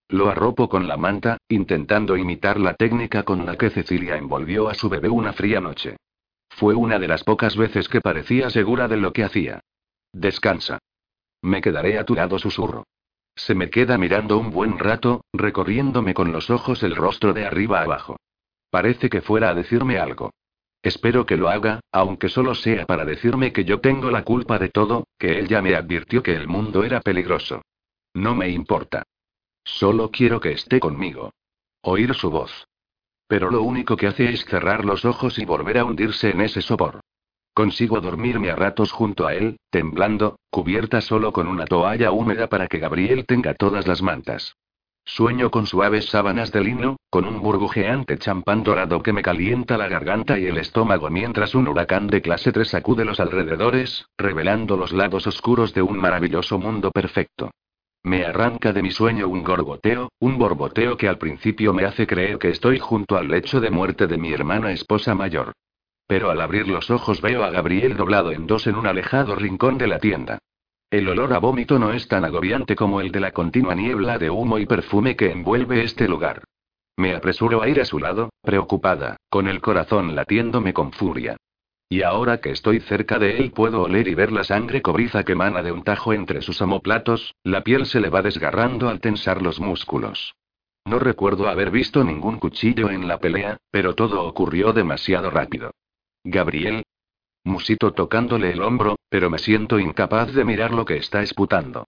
Lo arropo con la manta, intentando imitar la técnica con la que Cecilia envolvió a su bebé una fría noche. Fue una de las pocas veces que parecía segura de lo que hacía. Descansa. Me quedaré a tu lado, susurro. Se me queda mirando un buen rato, recorriéndome con los ojos el rostro de arriba abajo. Parece que fuera a decirme algo. Espero que lo haga, aunque solo sea para decirme que yo tengo la culpa de todo, que él ya me advirtió que el mundo era peligroso. No me importa. Solo quiero que esté conmigo. Oír su voz. Pero lo único que hace es cerrar los ojos y volver a hundirse en ese sopor. Consigo dormirme a ratos junto a él, temblando, cubierta solo con una toalla húmeda para que Gabriel tenga todas las mantas. Sueño con suaves sábanas de lino, con un burbujeante champán dorado que me calienta la garganta y el estómago mientras un huracán de clase 3 sacude los alrededores, revelando los lados oscuros de un maravilloso mundo perfecto. Me arranca de mi sueño un gorgoteo, un borboteo que al principio me hace creer que estoy junto al lecho de muerte de mi hermana esposa mayor. Pero al abrir los ojos veo a Gabriel doblado en dos en un alejado rincón de la tienda. El olor a vómito no es tan agobiante como el de la continua niebla de humo y perfume que envuelve este lugar. Me apresuro a ir a su lado, preocupada, con el corazón latiéndome con furia. Y ahora que estoy cerca de él puedo oler y ver la sangre cobriza que emana de un tajo entre sus omoplatos, la piel se le va desgarrando al tensar los músculos. No recuerdo haber visto ningún cuchillo en la pelea, pero todo ocurrió demasiado rápido. Gabriel, Musito tocándole el hombro, pero me siento incapaz de mirar lo que está esputando.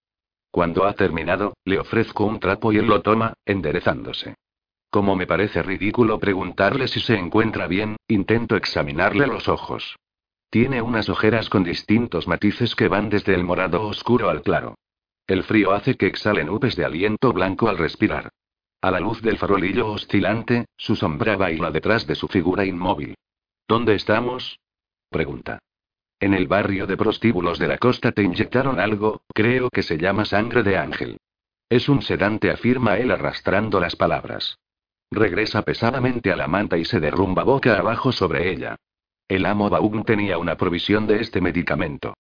Cuando ha terminado, le ofrezco un trapo y él lo toma, enderezándose. Como me parece ridículo preguntarle si se encuentra bien, intento examinarle los ojos. Tiene unas ojeras con distintos matices que van desde el morado oscuro al claro. El frío hace que exhale nubes de aliento blanco al respirar. A la luz del farolillo oscilante, su sombra baila detrás de su figura inmóvil. ¿Dónde estamos? Pregunta. En el barrio de prostíbulos de la costa te inyectaron algo, creo que se llama sangre de ángel. Es un sedante, afirma él arrastrando las palabras. Regresa pesadamente a la manta y se derrumba boca abajo sobre ella. El amo Baum tenía una provisión de este medicamento.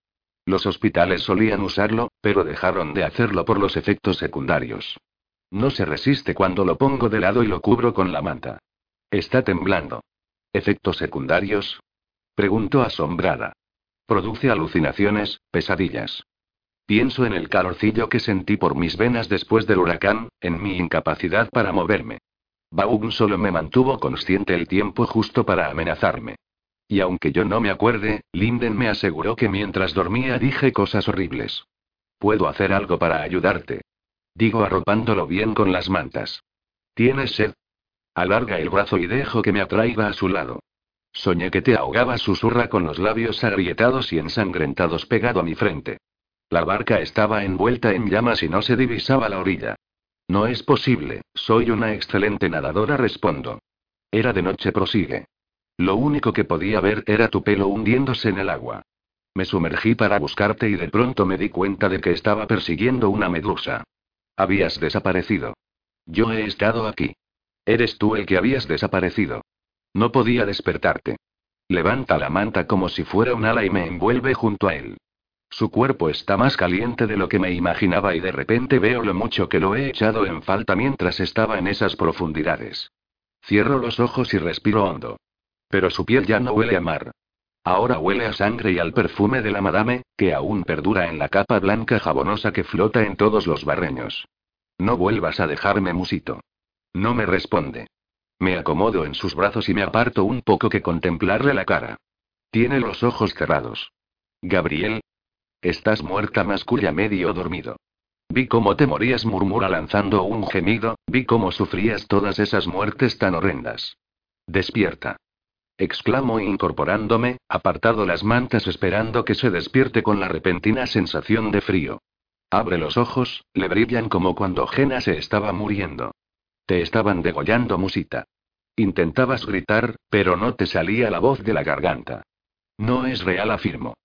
Los hospitales solían usarlo, pero dejaron de hacerlo por los efectos secundarios. No se resiste cuando lo pongo de lado y lo cubro con la manta. Está temblando. ¿Efectos secundarios? Pregunto asombrada. Produce alucinaciones, pesadillas. Pienso en el calorcillo que sentí por mis venas después del huracán, en mi incapacidad para moverme. Baum solo me mantuvo consciente el tiempo justo para amenazarme. Y aunque yo no me acuerde, Linden me aseguró que mientras dormía dije cosas horribles. Puedo hacer algo para ayudarte. Digo arropándolo bien con las mantas. ¿Tienes sed? Alarga el brazo y dejo que me atraiga a su lado. Soñé que te ahogaba, susurra con los labios agrietados y ensangrentados pegado a mi frente. La barca estaba envuelta en llamas y no se divisaba la orilla. No es posible, soy una excelente nadadora, respondo. Era de noche, prosigue. Lo único que podía ver era tu pelo hundiéndose en el agua. Me sumergí para buscarte y de pronto me di cuenta de que estaba persiguiendo una medusa. Habías desaparecido. Yo he estado aquí. Eres tú el que habías desaparecido. No podía despertarte. Levanta la manta como si fuera un ala y me envuelve junto a él. Su cuerpo está más caliente de lo que me imaginaba y de repente veo lo mucho que lo he echado en falta mientras estaba en esas profundidades. Cierro los ojos y respiro hondo. Pero su piel ya no huele a mar. Ahora huele a sangre y al perfume de la madame, que aún perdura en la capa blanca jabonosa que flota en todos los barreños. No vuelvas a dejarme, musito. No me responde. Me acomodo en sus brazos y me aparto un poco que contemplarle la cara. Tiene los ojos cerrados. Gabriel. Estás muerta, masculla medio dormido. Vi cómo te morías, murmura lanzando un gemido, vi cómo sufrías todas esas muertes tan horrendas. Despierta exclamo incorporándome, apartado las mantas esperando que se despierte con la repentina sensación de frío. Abre los ojos, le brillan como cuando Jena se estaba muriendo. Te estaban degollando, musita. Intentabas gritar, pero no te salía la voz de la garganta. No es real, afirmo.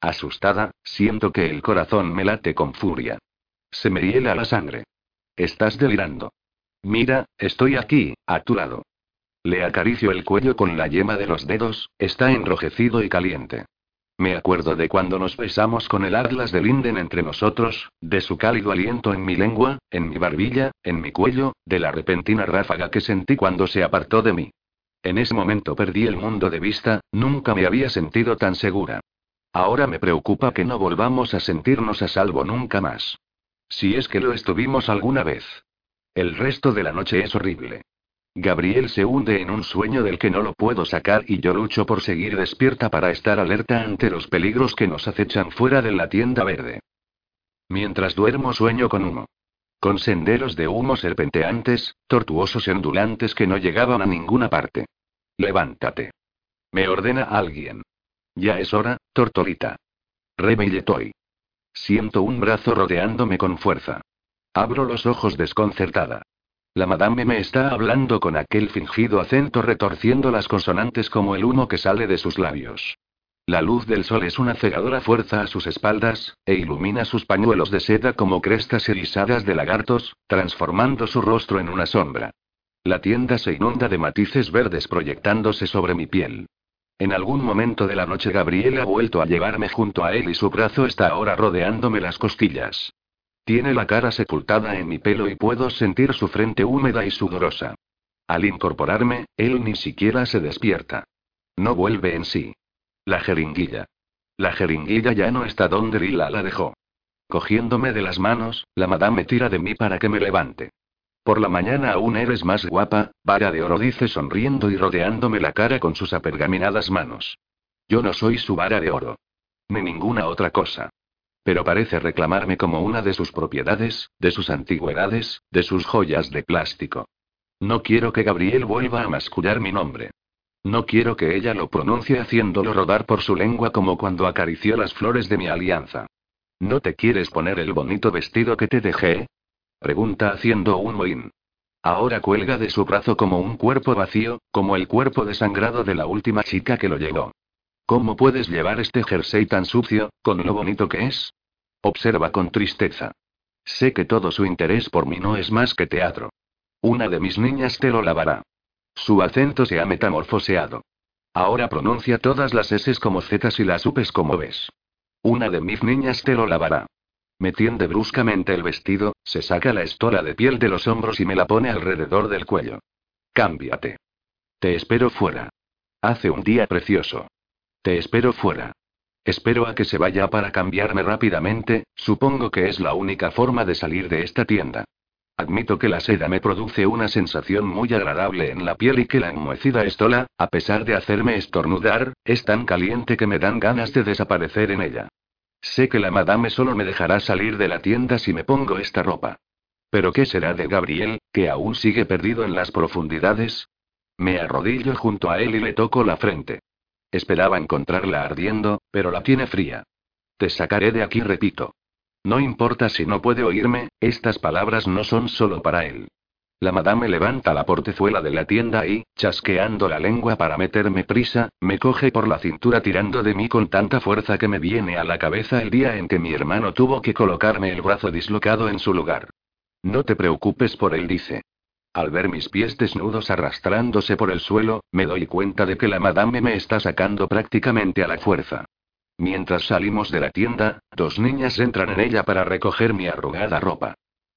Asustada, siento que el corazón me late con furia. Se me hiela la sangre. Estás delirando. Mira, estoy aquí, a tu lado. Le acaricio el cuello con la yema de los dedos, está enrojecido y caliente. Me acuerdo de cuando nos besamos con el atlas de Linden entre nosotros, de su cálido aliento en mi lengua, en mi barbilla, en mi cuello, de la repentina ráfaga que sentí cuando se apartó de mí. En ese momento perdí el mundo de vista, nunca me había sentido tan segura. Ahora me preocupa que no volvamos a sentirnos a salvo nunca más. Si es que lo estuvimos alguna vez. El resto de la noche es horrible. Gabriel se hunde en un sueño del que no lo puedo sacar y yo lucho por seguir despierta para estar alerta ante los peligros que nos acechan fuera de la tienda verde. Mientras duermo sueño con humo. Con senderos de humo serpenteantes, tortuosos y ondulantes que no llegaban a ninguna parte. Levántate. Me ordena alguien. Ya es hora, tortolita. Rebelletoy. Siento un brazo rodeándome con fuerza. Abro los ojos desconcertada. La madame me está hablando con aquel fingido acento retorciendo las consonantes como el humo que sale de sus labios. La luz del sol es una cegadora fuerza a sus espaldas, e ilumina sus pañuelos de seda como crestas erizadas de lagartos, transformando su rostro en una sombra. La tienda se inunda de matices verdes proyectándose sobre mi piel. En algún momento de la noche Gabriel ha vuelto a llevarme junto a él y su brazo está ahora rodeándome las costillas. Tiene la cara sepultada en mi pelo y puedo sentir su frente húmeda y sudorosa. Al incorporarme, él ni siquiera se despierta. No vuelve en sí. La jeringuilla. La jeringuilla ya no está donde Lila la dejó. Cogiéndome de las manos, la madame tira de mí para que me levante. Por la mañana aún eres más guapa, vara de oro dice sonriendo y rodeándome la cara con sus apergaminadas manos. Yo no soy su vara de oro. Ni ninguna otra cosa. Pero parece reclamarme como una de sus propiedades, de sus antigüedades, de sus joyas de plástico. No quiero que Gabriel vuelva a mascullar mi nombre. No quiero que ella lo pronuncie haciéndolo rodar por su lengua como cuando acarició las flores de mi alianza. ¿No te quieres poner el bonito vestido que te dejé? Pregunta haciendo un mohín. Ahora cuelga de su brazo como un cuerpo vacío, como el cuerpo desangrado de la última chica que lo llevó. ¿Cómo puedes llevar este jersey tan sucio, con lo bonito que es? Observa con tristeza. Sé que todo su interés por mí no es más que teatro. Una de mis niñas te lo lavará. Su acento se ha metamorfoseado. Ahora pronuncia todas las S como Z y las Upes como ves. Una de mis niñas te lo lavará. Me tiende bruscamente el vestido, se saca la estola de piel de los hombros y me la pone alrededor del cuello. Cámbiate. Te espero fuera. Hace un día precioso. Te espero fuera. Espero a que se vaya para cambiarme rápidamente, supongo que es la única forma de salir de esta tienda. Admito que la seda me produce una sensación muy agradable en la piel y que la enmohecida estola, a pesar de hacerme estornudar, es tan caliente que me dan ganas de desaparecer en ella. Sé que la madame solo me dejará salir de la tienda si me pongo esta ropa. Pero ¿qué será de Gabriel, que aún sigue perdido en las profundidades? Me arrodillo junto a él y le toco la frente. Esperaba encontrarla ardiendo, pero la tiene fría. Te sacaré de aquí, repito. No importa si no puede oírme, estas palabras no son solo para él. La madame levanta la portezuela de la tienda y, chasqueando la lengua para meterme prisa, me coge por la cintura tirando de mí con tanta fuerza que me viene a la cabeza el día en que mi hermano tuvo que colocarme el brazo dislocado en su lugar. No te preocupes por él, dice. Al ver mis pies desnudos arrastrándose por el suelo, me doy cuenta de que la madame me está sacando prácticamente a la fuerza. Mientras salimos de la tienda, dos niñas entran en ella para recoger mi arrugada ropa.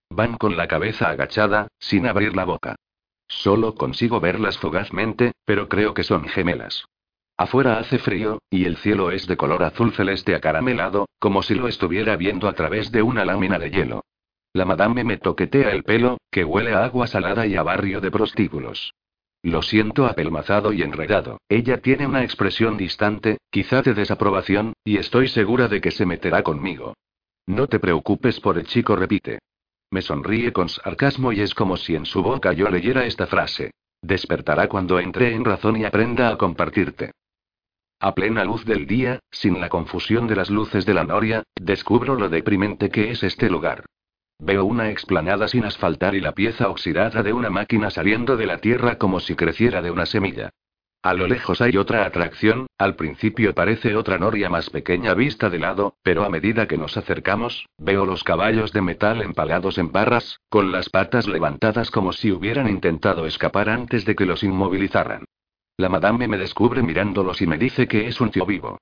Van con la cabeza agachada, sin abrir la boca. Solo consigo verlas fugazmente, pero creo que son gemelas. Afuera hace frío, y el cielo es de color azul celeste acaramelado, como si lo estuviera viendo a través de una lámina de hielo. La madame me toquetea el pelo, que huele a agua salada y a barrio de prostíbulos. Lo siento apelmazado y enredado. Ella tiene una expresión distante, quizá de desaprobación, y estoy segura de que se meterá conmigo. No te preocupes por el chico, repite. Me sonríe con sarcasmo y es como si en su boca yo leyera esta frase. Despertará cuando entre en razón y aprenda a compartirte. A plena luz del día, sin la confusión de las luces de la noria, descubro lo deprimente que es este lugar. Veo una explanada sin asfaltar y la pieza oxidada de una máquina saliendo de la tierra como si creciera de una semilla. A lo lejos hay otra atracción, al principio parece otra noria más pequeña vista de lado, pero a medida que nos acercamos, veo los caballos de metal empalados en barras, con las patas levantadas como si hubieran intentado escapar antes de que los inmovilizaran. La madame me descubre mirándolos y me dice que es un tío vivo.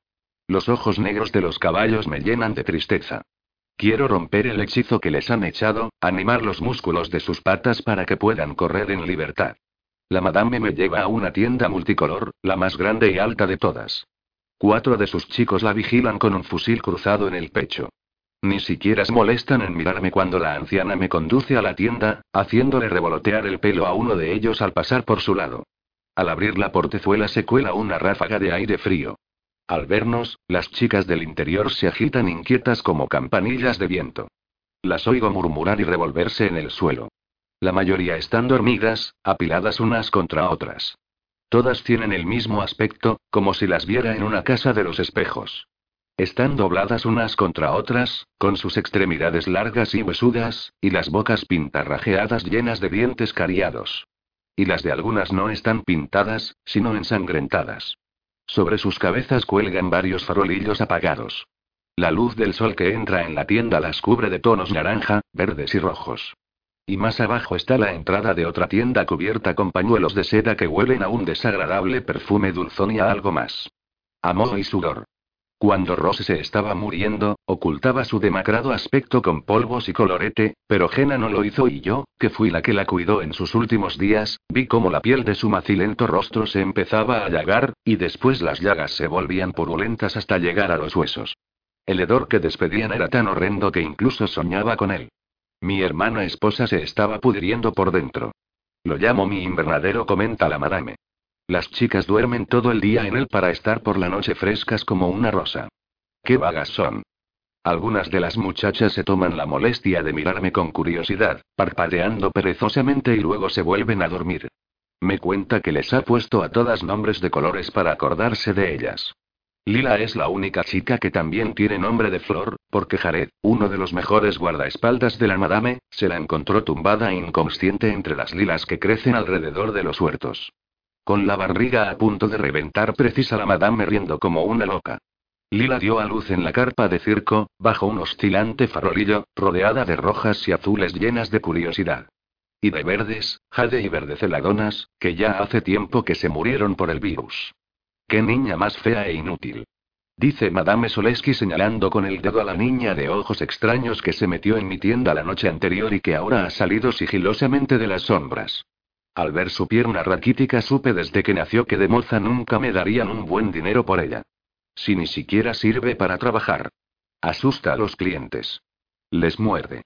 Los ojos negros de los caballos me llenan de tristeza. Quiero romper el hechizo que les han echado, animar los músculos de sus patas para que puedan correr en libertad. La madame me lleva a una tienda multicolor, la más grande y alta de todas. Cuatro de sus chicos la vigilan con un fusil cruzado en el pecho. Ni siquiera se molestan en mirarme cuando la anciana me conduce a la tienda, haciéndole revolotear el pelo a uno de ellos al pasar por su lado. Al abrir la portezuela se cuela una ráfaga de aire frío. Al vernos, las chicas del interior se agitan inquietas como campanillas de viento. Las oigo murmurar y revolverse en el suelo. La mayoría están dormidas, apiladas unas contra otras. Todas tienen el mismo aspecto, como si las viera en una casa de los espejos. Están dobladas unas contra otras, con sus extremidades largas y huesudas, y las bocas pintarrajeadas llenas de dientes cariados. Y las de algunas no están pintadas, sino ensangrentadas. Sobre sus cabezas cuelgan varios farolillos apagados. La luz del sol que entra en la tienda las cubre de tonos naranja, verdes y rojos. Y más abajo está la entrada de otra tienda cubierta con pañuelos de seda que huelen a un desagradable perfume dulzón y a algo más. Amor y sudor. Cuando Rose se estaba muriendo, ocultaba su demacrado aspecto con polvos y colorete, pero Jena no lo hizo y yo, que fui la que la cuidó en sus últimos días, vi cómo la piel de su macilento rostro se empezaba a llagar, y después las llagas se volvían purulentas hasta llegar a los huesos. El hedor que despedían era tan horrendo que incluso soñaba con él. Mi hermana esposa se estaba pudriendo por dentro. Lo llamo mi invernadero, comenta la madame. Las chicas duermen todo el día en él para estar por la noche frescas como una rosa. Qué vagas son. Algunas de las muchachas se toman la molestia de mirarme con curiosidad, parpadeando perezosamente y luego se vuelven a dormir. Me cuenta que les ha puesto a todas nombres de colores para acordarse de ellas. Lila es la única chica que también tiene nombre de flor, porque Jared, uno de los mejores guardaespaldas de la madame, se la encontró tumbada inconsciente entre las lilas que crecen alrededor de los huertos. Con la barriga a punto de reventar, precisa la madame riendo como una loca. Lila dio a luz en la carpa de circo, bajo un oscilante farolillo, rodeada de rojas y azules llenas de curiosidad. Y de verdes, jade y verdeceladonas, que ya hace tiempo que se murieron por el virus. ¡Qué niña más fea e inútil! Dice Madame Soleski señalando con el dedo a la niña de ojos extraños que se metió en mi tienda la noche anterior y que ahora ha salido sigilosamente de las sombras. Al ver su pierna raquítica supe desde que nació que de moza nunca me darían un buen dinero por ella. Si ni siquiera sirve para trabajar. Asusta a los clientes. Les muerde.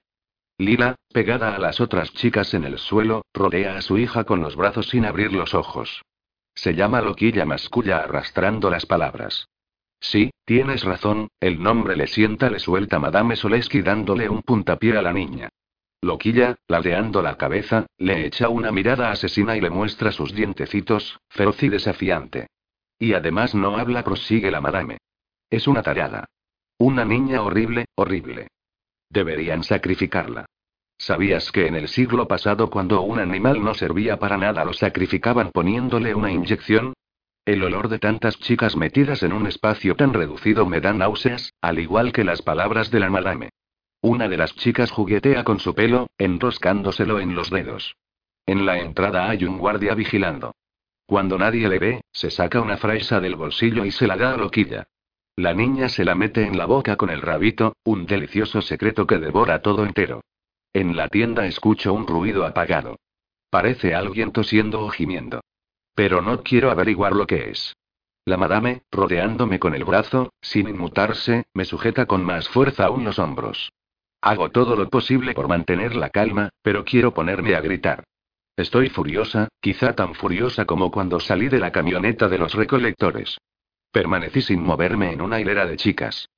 Lila, pegada a las otras chicas en el suelo, rodea a su hija con los brazos sin abrir los ojos. Se llama loquilla masculla arrastrando las palabras. Sí, tienes razón, el nombre le sienta, le suelta Madame Soleski dándole un puntapié a la niña. Loquilla, ladeando la cabeza, le echa una mirada asesina y le muestra sus dientecitos, feroz y desafiante. Y además no habla, prosigue la madame. Es una tallada. Una niña horrible, horrible. Deberían sacrificarla. ¿Sabías que en el siglo pasado cuando un animal no servía para nada lo sacrificaban poniéndole una inyección? El olor de tantas chicas metidas en un espacio tan reducido me da náuseas, al igual que las palabras de la madame. Una de las chicas juguetea con su pelo, enroscándoselo en los dedos. En la entrada hay un guardia vigilando. Cuando nadie le ve, se saca una fresa del bolsillo y se la da a Loquilla. La niña se la mete en la boca con el rabito, un delicioso secreto que devora todo entero. En la tienda escucho un ruido apagado. Parece alguien tosiendo o gimiendo. Pero no quiero averiguar lo que es. La madame, rodeándome con el brazo, sin inmutarse, me sujeta con más fuerza aún los hombros. Hago todo lo posible por mantener la calma, pero quiero ponerme a gritar. Estoy furiosa, quizá tan furiosa como cuando salí de la camioneta de los recolectores. Permanecí sin moverme en una hilera de chicas.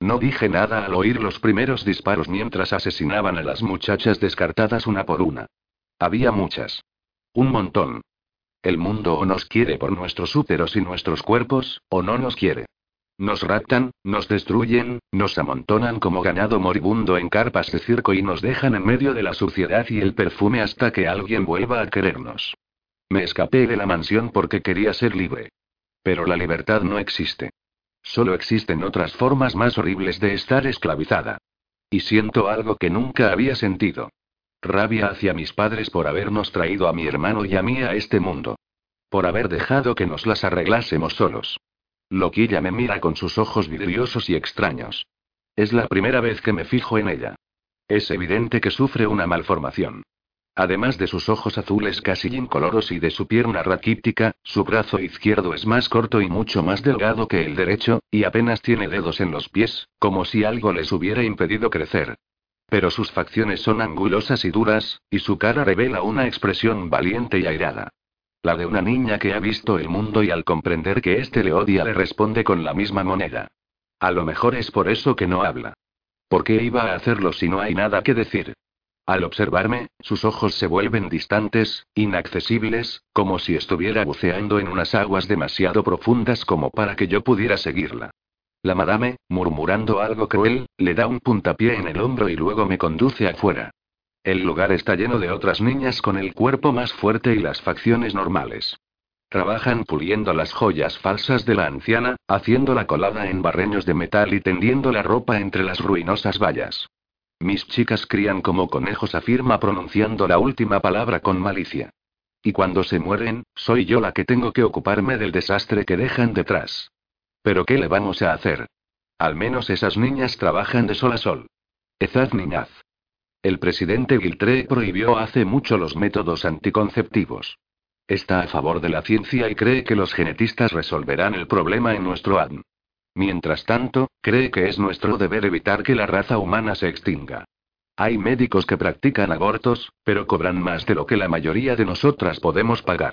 No dije nada al oír los primeros disparos mientras asesinaban a las muchachas descartadas una por una. Había muchas. Un montón. El mundo o nos quiere por nuestros úteros y nuestros cuerpos, o no nos quiere. Nos raptan, nos destruyen, nos amontonan como ganado moribundo en carpas de circo y nos dejan en medio de la suciedad y el perfume hasta que alguien vuelva a querernos. Me escapé de la mansión porque quería ser libre. Pero la libertad no existe. Solo existen otras formas más horribles de estar esclavizada. Y siento algo que nunca había sentido. Rabia hacia mis padres por habernos traído a mi hermano y a mí a este mundo. Por haber dejado que nos las arreglásemos solos. Loquilla me mira con sus ojos vidriosos y extraños. Es la primera vez que me fijo en ella. Es evidente que sufre una malformación. Además de sus ojos azules casi incoloros y de su pierna raquítica, su brazo izquierdo es más corto y mucho más delgado que el derecho, y apenas tiene dedos en los pies, como si algo les hubiera impedido crecer. Pero sus facciones son angulosas y duras, y su cara revela una expresión valiente y airada. La de una niña que ha visto el mundo y al comprender que éste le odia le responde con la misma moneda. A lo mejor es por eso que no habla. ¿Por qué iba a hacerlo si no hay nada que decir? Al observarme, sus ojos se vuelven distantes, inaccesibles, como si estuviera buceando en unas aguas demasiado profundas como para que yo pudiera seguirla. La madame, murmurando algo cruel, le da un puntapié en el hombro y luego me conduce afuera. El lugar está lleno de otras niñas con el cuerpo más fuerte y las facciones normales. Trabajan puliendo las joyas falsas de la anciana, haciendo la colada en barreños de metal y tendiendo la ropa entre las ruinosas vallas. Mis chicas crían como conejos, afirma pronunciando la última palabra con malicia. Y cuando se mueren, soy yo la que tengo que ocuparme del desastre que dejan detrás. Pero ¿qué le vamos a hacer? Al menos esas niñas trabajan de sol a sol. Ezaz Niñaz. El presidente Giltré prohibió hace mucho los métodos anticonceptivos. Está a favor de la ciencia y cree que los genetistas resolverán el problema en nuestro ADN. Mientras tanto, cree que es nuestro deber evitar que la raza humana se extinga. Hay médicos que practican abortos, pero cobran más de lo que la mayoría de nosotras podemos pagar.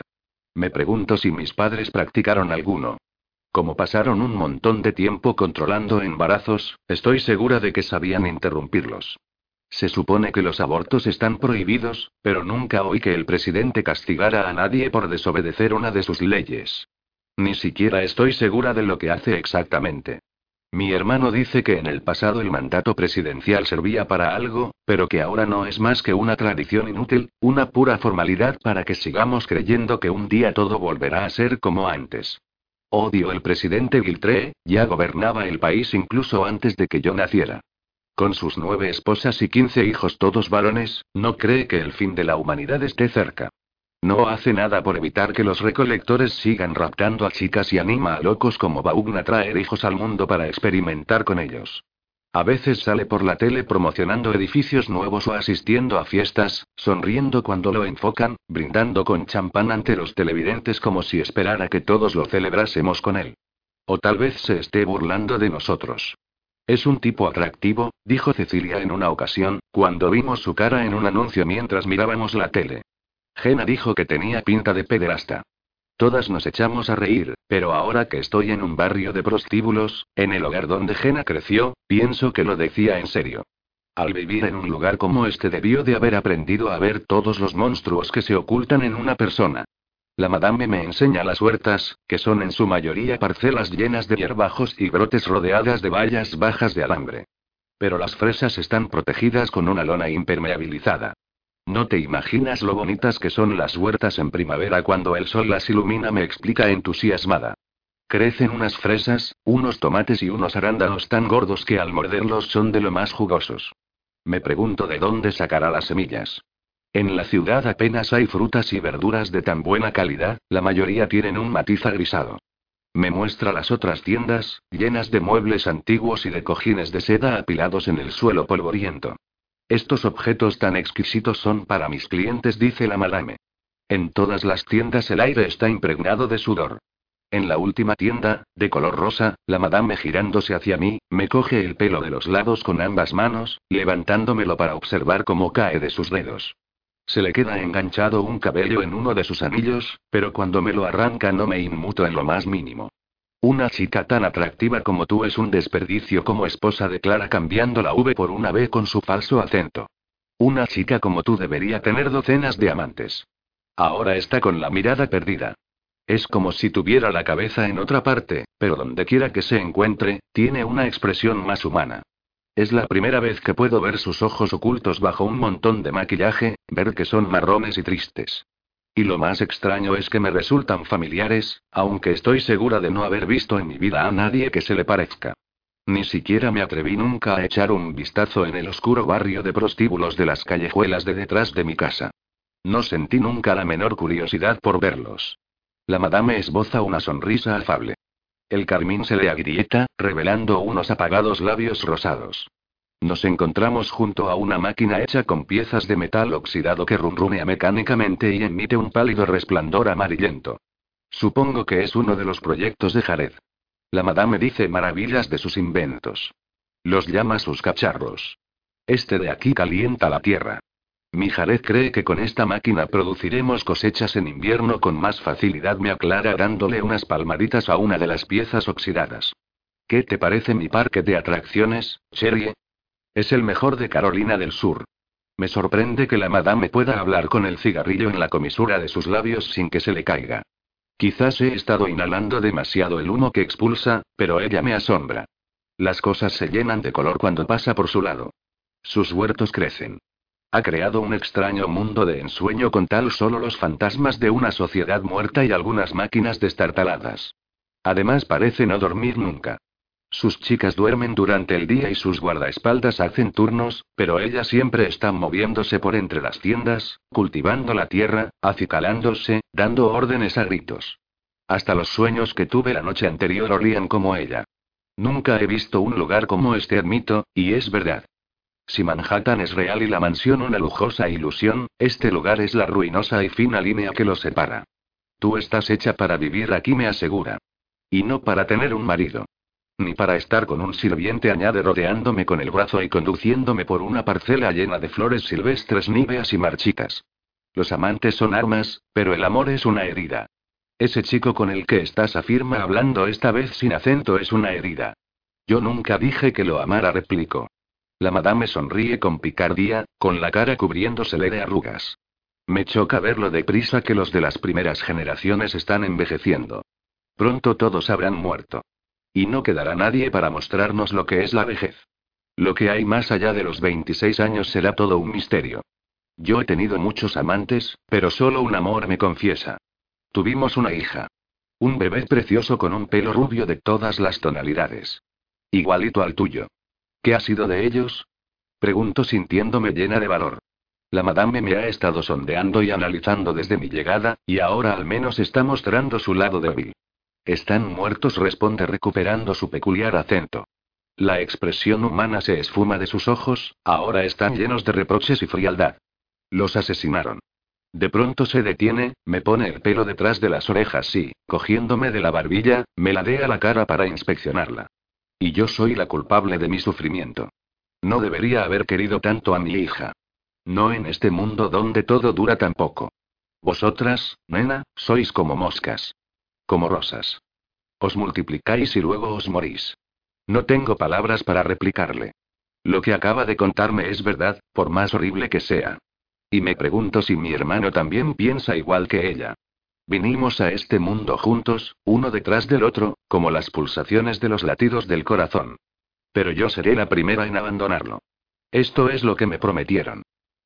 Me pregunto si mis padres practicaron alguno. Como pasaron un montón de tiempo controlando embarazos, estoy segura de que sabían interrumpirlos. Se supone que los abortos están prohibidos, pero nunca oí que el presidente castigara a nadie por desobedecer una de sus leyes. Ni siquiera estoy segura de lo que hace exactamente. Mi hermano dice que en el pasado el mandato presidencial servía para algo, pero que ahora no es más que una tradición inútil, una pura formalidad para que sigamos creyendo que un día todo volverá a ser como antes. Odio el presidente Giltré, ya gobernaba el país incluso antes de que yo naciera. Con sus nueve esposas y quince hijos todos varones, no cree que el fin de la humanidad esté cerca. No hace nada por evitar que los recolectores sigan raptando a chicas y anima a locos como Baugna a traer hijos al mundo para experimentar con ellos. A veces sale por la tele promocionando edificios nuevos o asistiendo a fiestas, sonriendo cuando lo enfocan, brindando con champán ante los televidentes como si esperara que todos lo celebrásemos con él. O tal vez se esté burlando de nosotros. Es un tipo atractivo, dijo Cecilia en una ocasión, cuando vimos su cara en un anuncio mientras mirábamos la tele. Jenna dijo que tenía pinta de pederasta. Todas nos echamos a reír, pero ahora que estoy en un barrio de prostíbulos, en el hogar donde Jenna creció, pienso que lo decía en serio. Al vivir en un lugar como este debió de haber aprendido a ver todos los monstruos que se ocultan en una persona. La madame me enseña las huertas, que son en su mayoría parcelas llenas de hierbajos y brotes rodeadas de vallas bajas de alambre. Pero las fresas están protegidas con una lona impermeabilizada. No te imaginas lo bonitas que son las huertas en primavera cuando el sol las ilumina, me explica entusiasmada. Crecen unas fresas, unos tomates y unos arándanos tan gordos que al morderlos son de lo más jugosos. Me pregunto de dónde sacará las semillas. En la ciudad apenas hay frutas y verduras de tan buena calidad, la mayoría tienen un matiz agrisado. Me muestra las otras tiendas, llenas de muebles antiguos y de cojines de seda apilados en el suelo polvoriento. Estos objetos tan exquisitos son para mis clientes, dice la madame. En todas las tiendas el aire está impregnado de sudor. En la última tienda, de color rosa, la madame girándose hacia mí, me coge el pelo de los lados con ambas manos, levantándomelo para observar cómo cae de sus dedos. Se le queda enganchado un cabello en uno de sus anillos, pero cuando me lo arranca no me inmuto en lo más mínimo. Una chica tan atractiva como tú es un desperdicio como esposa declara cambiando la V por una B con su falso acento. Una chica como tú debería tener docenas de amantes. Ahora está con la mirada perdida. Es como si tuviera la cabeza en otra parte, pero donde quiera que se encuentre, tiene una expresión más humana. Es la primera vez que puedo ver sus ojos ocultos bajo un montón de maquillaje, ver que son marrones y tristes. Y lo más extraño es que me resultan familiares, aunque estoy segura de no haber visto en mi vida a nadie que se le parezca. Ni siquiera me atreví nunca a echar un vistazo en el oscuro barrio de prostíbulos de las callejuelas de detrás de mi casa. No sentí nunca la menor curiosidad por verlos. La madame esboza una sonrisa afable. El carmín se le agrieta, revelando unos apagados labios rosados. Nos encontramos junto a una máquina hecha con piezas de metal oxidado que rumrunea mecánicamente y emite un pálido resplandor amarillento. Supongo que es uno de los proyectos de Jared. La madame dice maravillas de sus inventos. Los llama sus cacharros. Este de aquí calienta la tierra. Mi Jared cree que con esta máquina produciremos cosechas en invierno con más facilidad, me aclara dándole unas palmaditas a una de las piezas oxidadas. ¿Qué te parece mi parque de atracciones, Cherry? Es el mejor de Carolina del Sur. Me sorprende que la madame pueda hablar con el cigarrillo en la comisura de sus labios sin que se le caiga. Quizás he estado inhalando demasiado el humo que expulsa, pero ella me asombra. Las cosas se llenan de color cuando pasa por su lado. Sus huertos crecen. Ha creado un extraño mundo de ensueño con tal solo los fantasmas de una sociedad muerta y algunas máquinas destartaladas. Además parece no dormir nunca. Sus chicas duermen durante el día y sus guardaespaldas hacen turnos, pero ella siempre está moviéndose por entre las tiendas, cultivando la tierra, acicalándose, dando órdenes a gritos. Hasta los sueños que tuve la noche anterior olían como ella. Nunca he visto un lugar como este ermito, y es verdad. Si Manhattan es real y la mansión una lujosa ilusión, este lugar es la ruinosa y fina línea que lo separa. Tú estás hecha para vivir aquí, me asegura. Y no para tener un marido. Ni para estar con un sirviente, añade rodeándome con el brazo y conduciéndome por una parcela llena de flores silvestres níveas y marchitas. Los amantes son armas, pero el amor es una herida. Ese chico con el que estás afirma hablando esta vez sin acento es una herida. Yo nunca dije que lo amara, replicó. La madame sonríe con picardía, con la cara cubriéndosele de arrugas. Me choca verlo deprisa que los de las primeras generaciones están envejeciendo. Pronto todos habrán muerto. Y no quedará nadie para mostrarnos lo que es la vejez. Lo que hay más allá de los 26 años será todo un misterio. Yo he tenido muchos amantes, pero solo un amor me confiesa. Tuvimos una hija. Un bebé precioso con un pelo rubio de todas las tonalidades. Igualito al tuyo. ¿Qué ha sido de ellos? Pregunto sintiéndome llena de valor. La madame me ha estado sondeando y analizando desde mi llegada, y ahora al menos está mostrando su lado débil. Están muertos, responde recuperando su peculiar acento. La expresión humana se esfuma de sus ojos, ahora están llenos de reproches y frialdad. Los asesinaron. De pronto se detiene, me pone el pelo detrás de las orejas y, cogiéndome de la barbilla, me la dé a la cara para inspeccionarla. Y yo soy la culpable de mi sufrimiento. No debería haber querido tanto a mi hija. No en este mundo donde todo dura tan poco. Vosotras, nena, sois como moscas. Como rosas. Os multiplicáis y luego os morís. No tengo palabras para replicarle. Lo que acaba de contarme es verdad, por más horrible que sea. Y me pregunto si mi hermano también piensa igual que ella. Vinimos a este mundo juntos, uno detrás del otro, como las pulsaciones de los latidos del corazón. Pero yo seré la primera en abandonarlo. Esto es lo que me prometieron.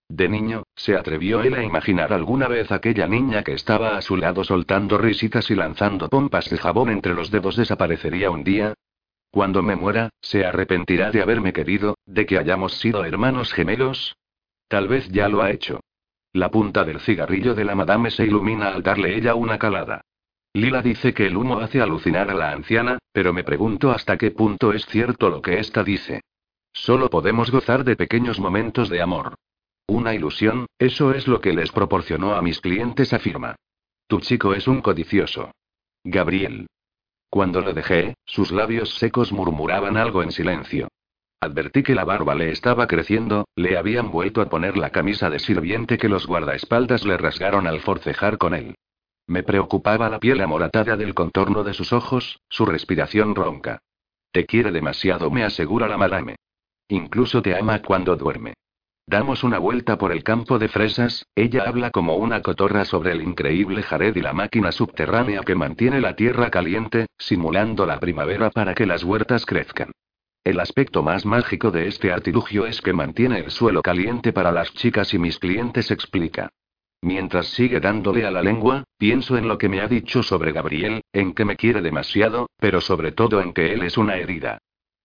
De niño, ¿se atrevió él a imaginar alguna vez aquella niña que estaba a su lado soltando risitas y lanzando pompas de jabón entre los dedos desaparecería un día? Cuando me muera, ¿se arrepentirá de haberme querido, de que hayamos sido hermanos gemelos? Tal vez ya lo ha hecho. La punta del cigarrillo de la madame se ilumina al darle ella una calada. Lila dice que el humo hace alucinar a la anciana, pero me pregunto hasta qué punto es cierto lo que ésta dice. Solo podemos gozar de pequeños momentos de amor. Una ilusión, eso es lo que les proporcionó a mis clientes, afirma. Tu chico es un codicioso. Gabriel. Cuando lo dejé, sus labios secos murmuraban algo en silencio. Advertí que la barba le estaba creciendo, le habían vuelto a poner la camisa de sirviente que los guardaespaldas le rasgaron al forcejar con él. Me preocupaba la piel amoratada del contorno de sus ojos, su respiración ronca. Te quiere demasiado, me asegura la madame. Incluso te ama cuando duerme. Damos una vuelta por el campo de fresas, ella habla como una cotorra sobre el increíble Jared y la máquina subterránea que mantiene la tierra caliente, simulando la primavera para que las huertas crezcan. El aspecto más mágico de este artilugio es que mantiene el suelo caliente para las chicas y mis clientes, explica. Mientras sigue dándole a la lengua, pienso en lo que me ha dicho sobre Gabriel, en que me quiere demasiado, pero sobre todo en que él es una herida.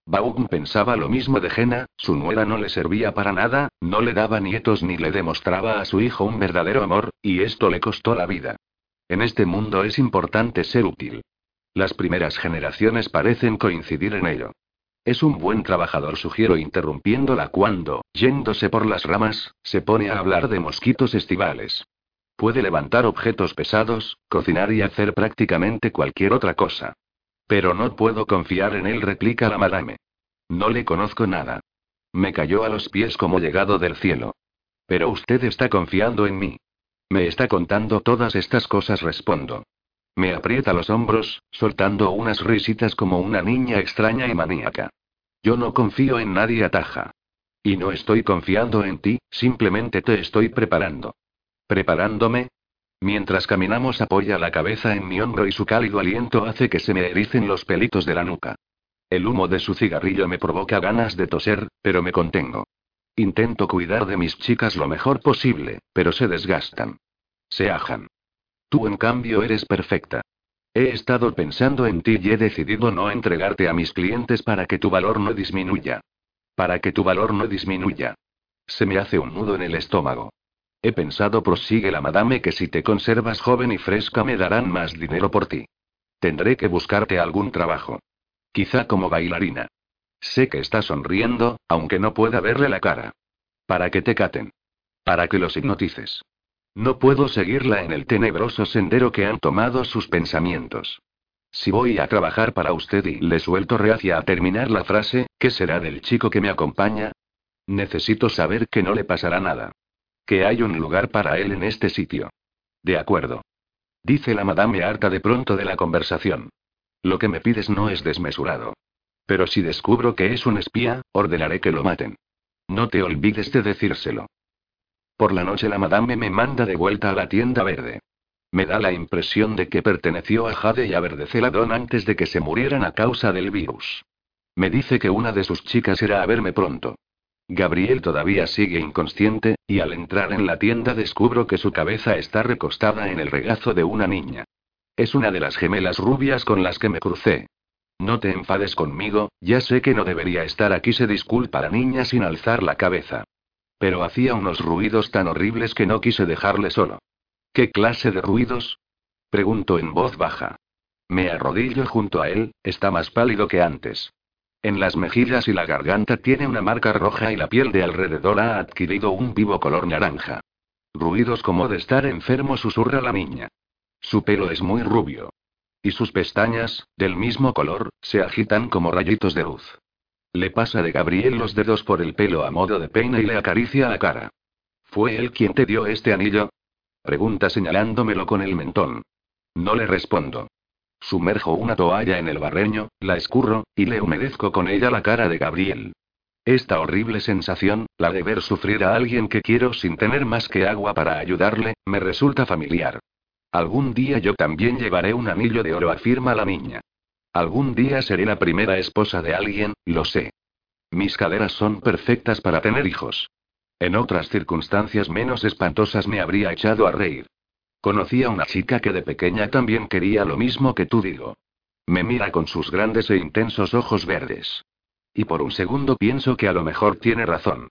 Baum pensaba lo mismo de Jena, su nuera no le servía para nada, no le daba nietos ni le demostraba a su hijo un verdadero amor, y esto le costó la vida. En este mundo es importante ser útil. Las primeras generaciones parecen coincidir en ello. Es un buen trabajador, sugiero interrumpiéndola cuando, yéndose por las ramas, se pone a hablar de mosquitos estivales. Puede levantar objetos pesados, cocinar y hacer prácticamente cualquier otra cosa. Pero no puedo confiar en él, replica la madame. No le conozco nada. Me cayó a los pies como llegado del cielo. Pero usted está confiando en mí. Me está contando todas estas cosas, respondo. Me aprieta los hombros, soltando unas risitas como una niña extraña y maníaca. Yo no confío en nadie, ataja. Y no estoy confiando en ti, simplemente te estoy preparando. ¿Preparándome? Mientras caminamos apoya la cabeza en mi hombro y su cálido aliento hace que se me ericen los pelitos de la nuca. El humo de su cigarrillo me provoca ganas de toser, pero me contengo. Intento cuidar de mis chicas lo mejor posible, pero se desgastan. Se ajan. Tú en cambio eres perfecta. He estado pensando en ti y he decidido no entregarte a mis clientes para que tu valor no disminuya. Para que tu valor no disminuya. Se me hace un nudo en el estómago. He pensado, prosigue la madame, que si te conservas joven y fresca me darán más dinero por ti. Tendré que buscarte algún trabajo. Quizá como bailarina. Sé que está sonriendo, aunque no pueda verle la cara. Para que te caten. Para que los hipnotices. No puedo seguirla en el tenebroso sendero que han tomado sus pensamientos. Si voy a trabajar para usted y le suelto reacia a terminar la frase, ¿qué será del chico que me acompaña? Necesito saber que no le pasará nada. Que hay un lugar para él en este sitio. De acuerdo. Dice la madame harta de pronto de la conversación. Lo que me pides no es desmesurado. Pero si descubro que es un espía, ordenaré que lo maten. No te olvides de decírselo. Por la noche la madame me manda de vuelta a la tienda verde. Me da la impresión de que perteneció a Jade y a Verdeceladón antes de que se murieran a causa del virus. Me dice que una de sus chicas irá a verme pronto. Gabriel todavía sigue inconsciente, y al entrar en la tienda descubro que su cabeza está recostada en el regazo de una niña. Es una de las gemelas rubias con las que me crucé. No te enfades conmigo, ya sé que no debería estar aquí, se disculpa la niña sin alzar la cabeza. Pero hacía unos ruidos tan horribles que no quise dejarle solo. ¿Qué clase de ruidos? Pregunto en voz baja. Me arrodillo junto a él, está más pálido que antes. En las mejillas y la garganta tiene una marca roja y la piel de alrededor ha adquirido un vivo color naranja. Ruidos como de estar enfermo, susurra la niña. Su pelo es muy rubio. Y sus pestañas, del mismo color, se agitan como rayitos de luz. Le pasa de Gabriel los dedos por el pelo a modo de peine y le acaricia la cara. ¿Fue él quien te dio este anillo? Pregunta señalándomelo con el mentón. No le respondo. Sumerjo una toalla en el barreño, la escurro, y le humedezco con ella la cara de Gabriel. Esta horrible sensación, la de ver sufrir a alguien que quiero sin tener más que agua para ayudarle, me resulta familiar. Algún día yo también llevaré un anillo de oro, afirma la niña. Algún día seré la primera esposa de alguien, lo sé. Mis caderas son perfectas para tener hijos. En otras circunstancias menos espantosas me habría echado a reír. Conocí a una chica que de pequeña también quería lo mismo que tú digo. Me mira con sus grandes e intensos ojos verdes. Y por un segundo pienso que a lo mejor tiene razón.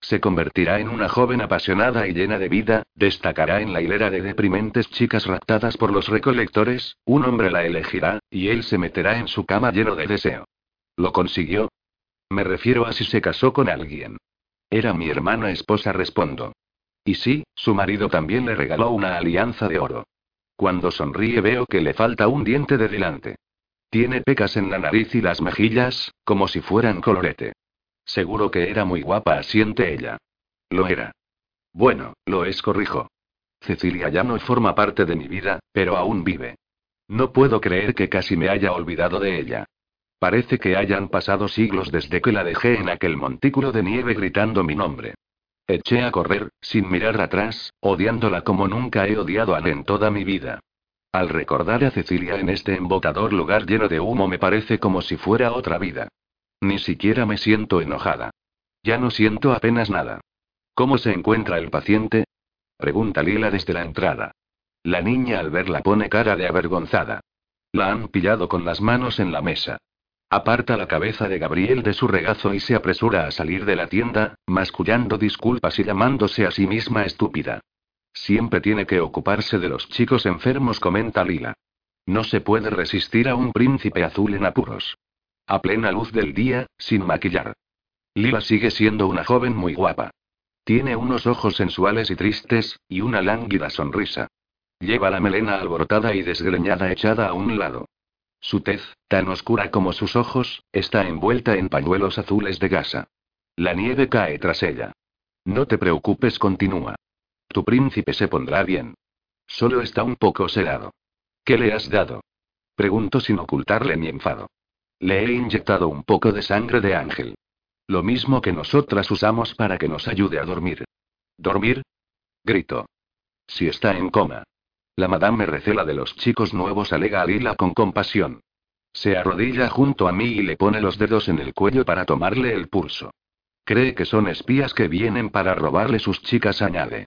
Se convertirá en una joven apasionada y llena de vida, destacará en la hilera de deprimentes chicas raptadas por los recolectores, un hombre la elegirá, y él se meterá en su cama lleno de deseo. ¿Lo consiguió? Me refiero a si se casó con alguien. Era mi hermana esposa, respondo. Y sí, su marido también le regaló una alianza de oro. Cuando sonríe veo que le falta un diente de delante. Tiene pecas en la nariz y las mejillas, como si fueran colorete. Seguro que era muy guapa, asiente ella. Lo era. Bueno, lo es, corrijo. Cecilia ya no forma parte de mi vida, pero aún vive. No puedo creer que casi me haya olvidado de ella. Parece que hayan pasado siglos desde que la dejé en aquel montículo de nieve gritando mi nombre. Eché a correr, sin mirar atrás, odiándola como nunca he odiado a en toda mi vida. Al recordar a Cecilia en este embotador lugar lleno de humo me parece como si fuera otra vida. Ni siquiera me siento enojada. Ya no siento apenas nada. ¿Cómo se encuentra el paciente? Pregunta Lila desde la entrada. La niña al verla pone cara de avergonzada. La han pillado con las manos en la mesa. Aparta la cabeza de Gabriel de su regazo y se apresura a salir de la tienda, mascullando disculpas y llamándose a sí misma estúpida. Siempre tiene que ocuparse de los chicos enfermos, comenta Lila. No se puede resistir a un príncipe azul en apuros. A plena luz del día, sin maquillar. Lila sigue siendo una joven muy guapa. Tiene unos ojos sensuales y tristes, y una lánguida sonrisa. Lleva la melena alborotada y desgreñada echada a un lado. Su tez, tan oscura como sus ojos, está envuelta en pañuelos azules de gasa. La nieve cae tras ella. No te preocupes, continúa. Tu príncipe se pondrá bien. Solo está un poco sedado. ¿Qué le has dado? Pregunto sin ocultarle mi enfado. Le he inyectado un poco de sangre de ángel. Lo mismo que nosotras usamos para que nos ayude a dormir. ¿Dormir? Grito. Si está en coma. La madame recela de los chicos nuevos, alega a Lila con compasión. Se arrodilla junto a mí y le pone los dedos en el cuello para tomarle el pulso. Cree que son espías que vienen para robarle sus chicas, añade.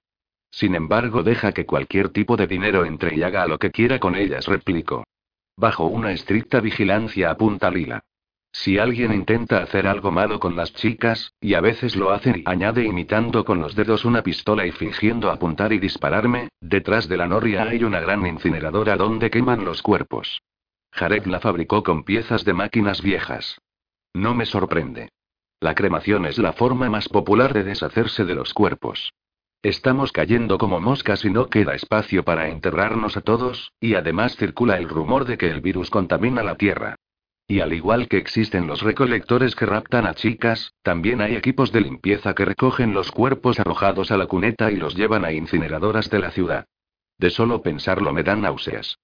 Sin embargo, deja que cualquier tipo de dinero entre y haga lo que quiera con ellas, replico. Bajo una estricta vigilancia apunta Lila. Si alguien intenta hacer algo malo con las chicas, y a veces lo hacen y añade imitando con los dedos una pistola y fingiendo apuntar y dispararme, detrás de la noria hay una gran incineradora donde queman los cuerpos. Jared la fabricó con piezas de máquinas viejas. No me sorprende. La cremación es la forma más popular de deshacerse de los cuerpos. Estamos cayendo como moscas y no queda espacio para enterrarnos a todos, y además circula el rumor de que el virus contamina la Tierra. Y al igual que existen los recolectores que raptan a chicas, también hay equipos de limpieza que recogen los cuerpos arrojados a la cuneta y los llevan a incineradoras de la ciudad. De solo pensarlo me dan náuseas.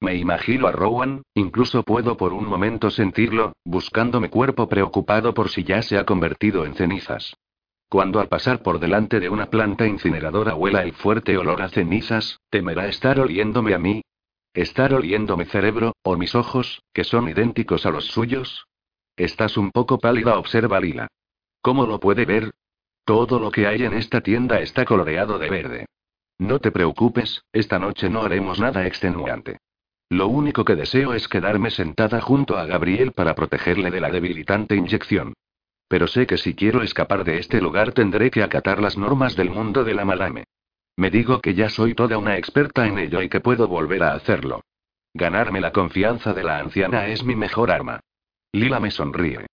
Me imagino a Rowan, incluso puedo por un momento sentirlo, buscando mi cuerpo preocupado por si ya se ha convertido en cenizas. Cuando al pasar por delante de una planta incineradora huela el fuerte olor a cenizas, ¿temerá estar oliéndome a mí? ¿Estar oliendo mi cerebro, o mis ojos, que son idénticos a los suyos? Estás un poco pálida, observa Lila. ¿Cómo lo puede ver? Todo lo que hay en esta tienda está coloreado de verde. No te preocupes, esta noche no haremos nada extenuante. Lo único que deseo es quedarme sentada junto a Gabriel para protegerle de la debilitante inyección. Pero sé que si quiero escapar de este lugar tendré que acatar las normas del mundo de la madame. Me digo que ya soy toda una experta en ello y que puedo volver a hacerlo. Ganarme la confianza de la anciana es mi mejor arma. Lila me sonríe.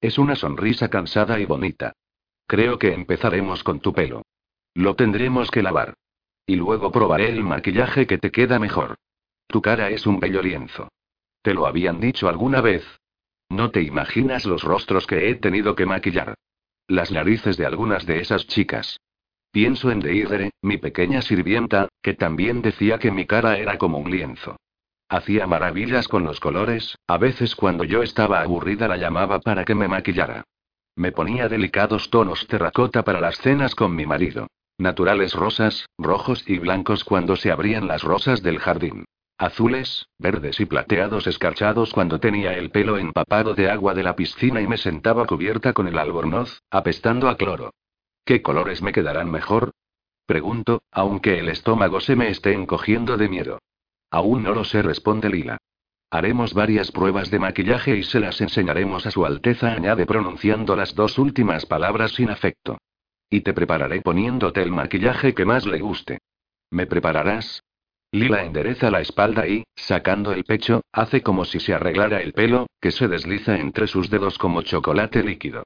Es una sonrisa cansada y bonita. Creo que empezaremos con tu pelo. Lo tendremos que lavar. Y luego probaré el maquillaje que te queda mejor. Tu cara es un bello lienzo. ¿Te lo habían dicho alguna vez? No te imaginas los rostros que he tenido que maquillar. Las narices de algunas de esas chicas. Pienso en Deidre, mi pequeña sirvienta, que también decía que mi cara era como un lienzo. Hacía maravillas con los colores, a veces cuando yo estaba aburrida la llamaba para que me maquillara. Me ponía delicados tonos terracota para las cenas con mi marido. Naturales rosas, rojos y blancos cuando se abrían las rosas del jardín. Azules, verdes y plateados escarchados cuando tenía el pelo empapado de agua de la piscina y me sentaba cubierta con el albornoz, apestando a cloro. ¿Qué colores me quedarán mejor? Pregunto, aunque el estómago se me esté encogiendo de miedo. Aún no lo sé, responde Lila. Haremos varias pruebas de maquillaje y se las enseñaremos a su Alteza, añade pronunciando las dos últimas palabras sin afecto. Y te prepararé poniéndote el maquillaje que más le guste. ¿Me prepararás? Lila endereza la espalda y, sacando el pecho, hace como si se arreglara el pelo, que se desliza entre sus dedos como chocolate líquido.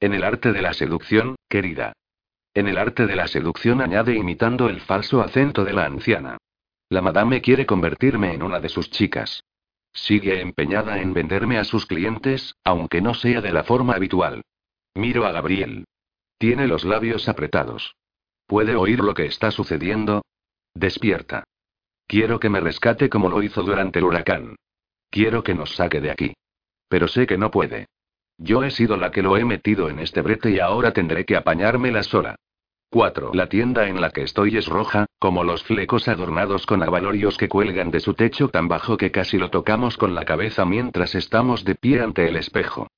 En el arte de la seducción, querida. En el arte de la seducción añade imitando el falso acento de la anciana. La madame quiere convertirme en una de sus chicas. Sigue empeñada en venderme a sus clientes, aunque no sea de la forma habitual. Miro a Gabriel. Tiene los labios apretados. ¿Puede oír lo que está sucediendo? Despierta. Quiero que me rescate como lo hizo durante el huracán. Quiero que nos saque de aquí. Pero sé que no puede. Yo he sido la que lo he metido en este brete y ahora tendré que apañármela sola. 4. La tienda en la que estoy es roja, como los flecos adornados con abalorios que cuelgan de su techo tan bajo que casi lo tocamos con la cabeza mientras estamos de pie ante el espejo.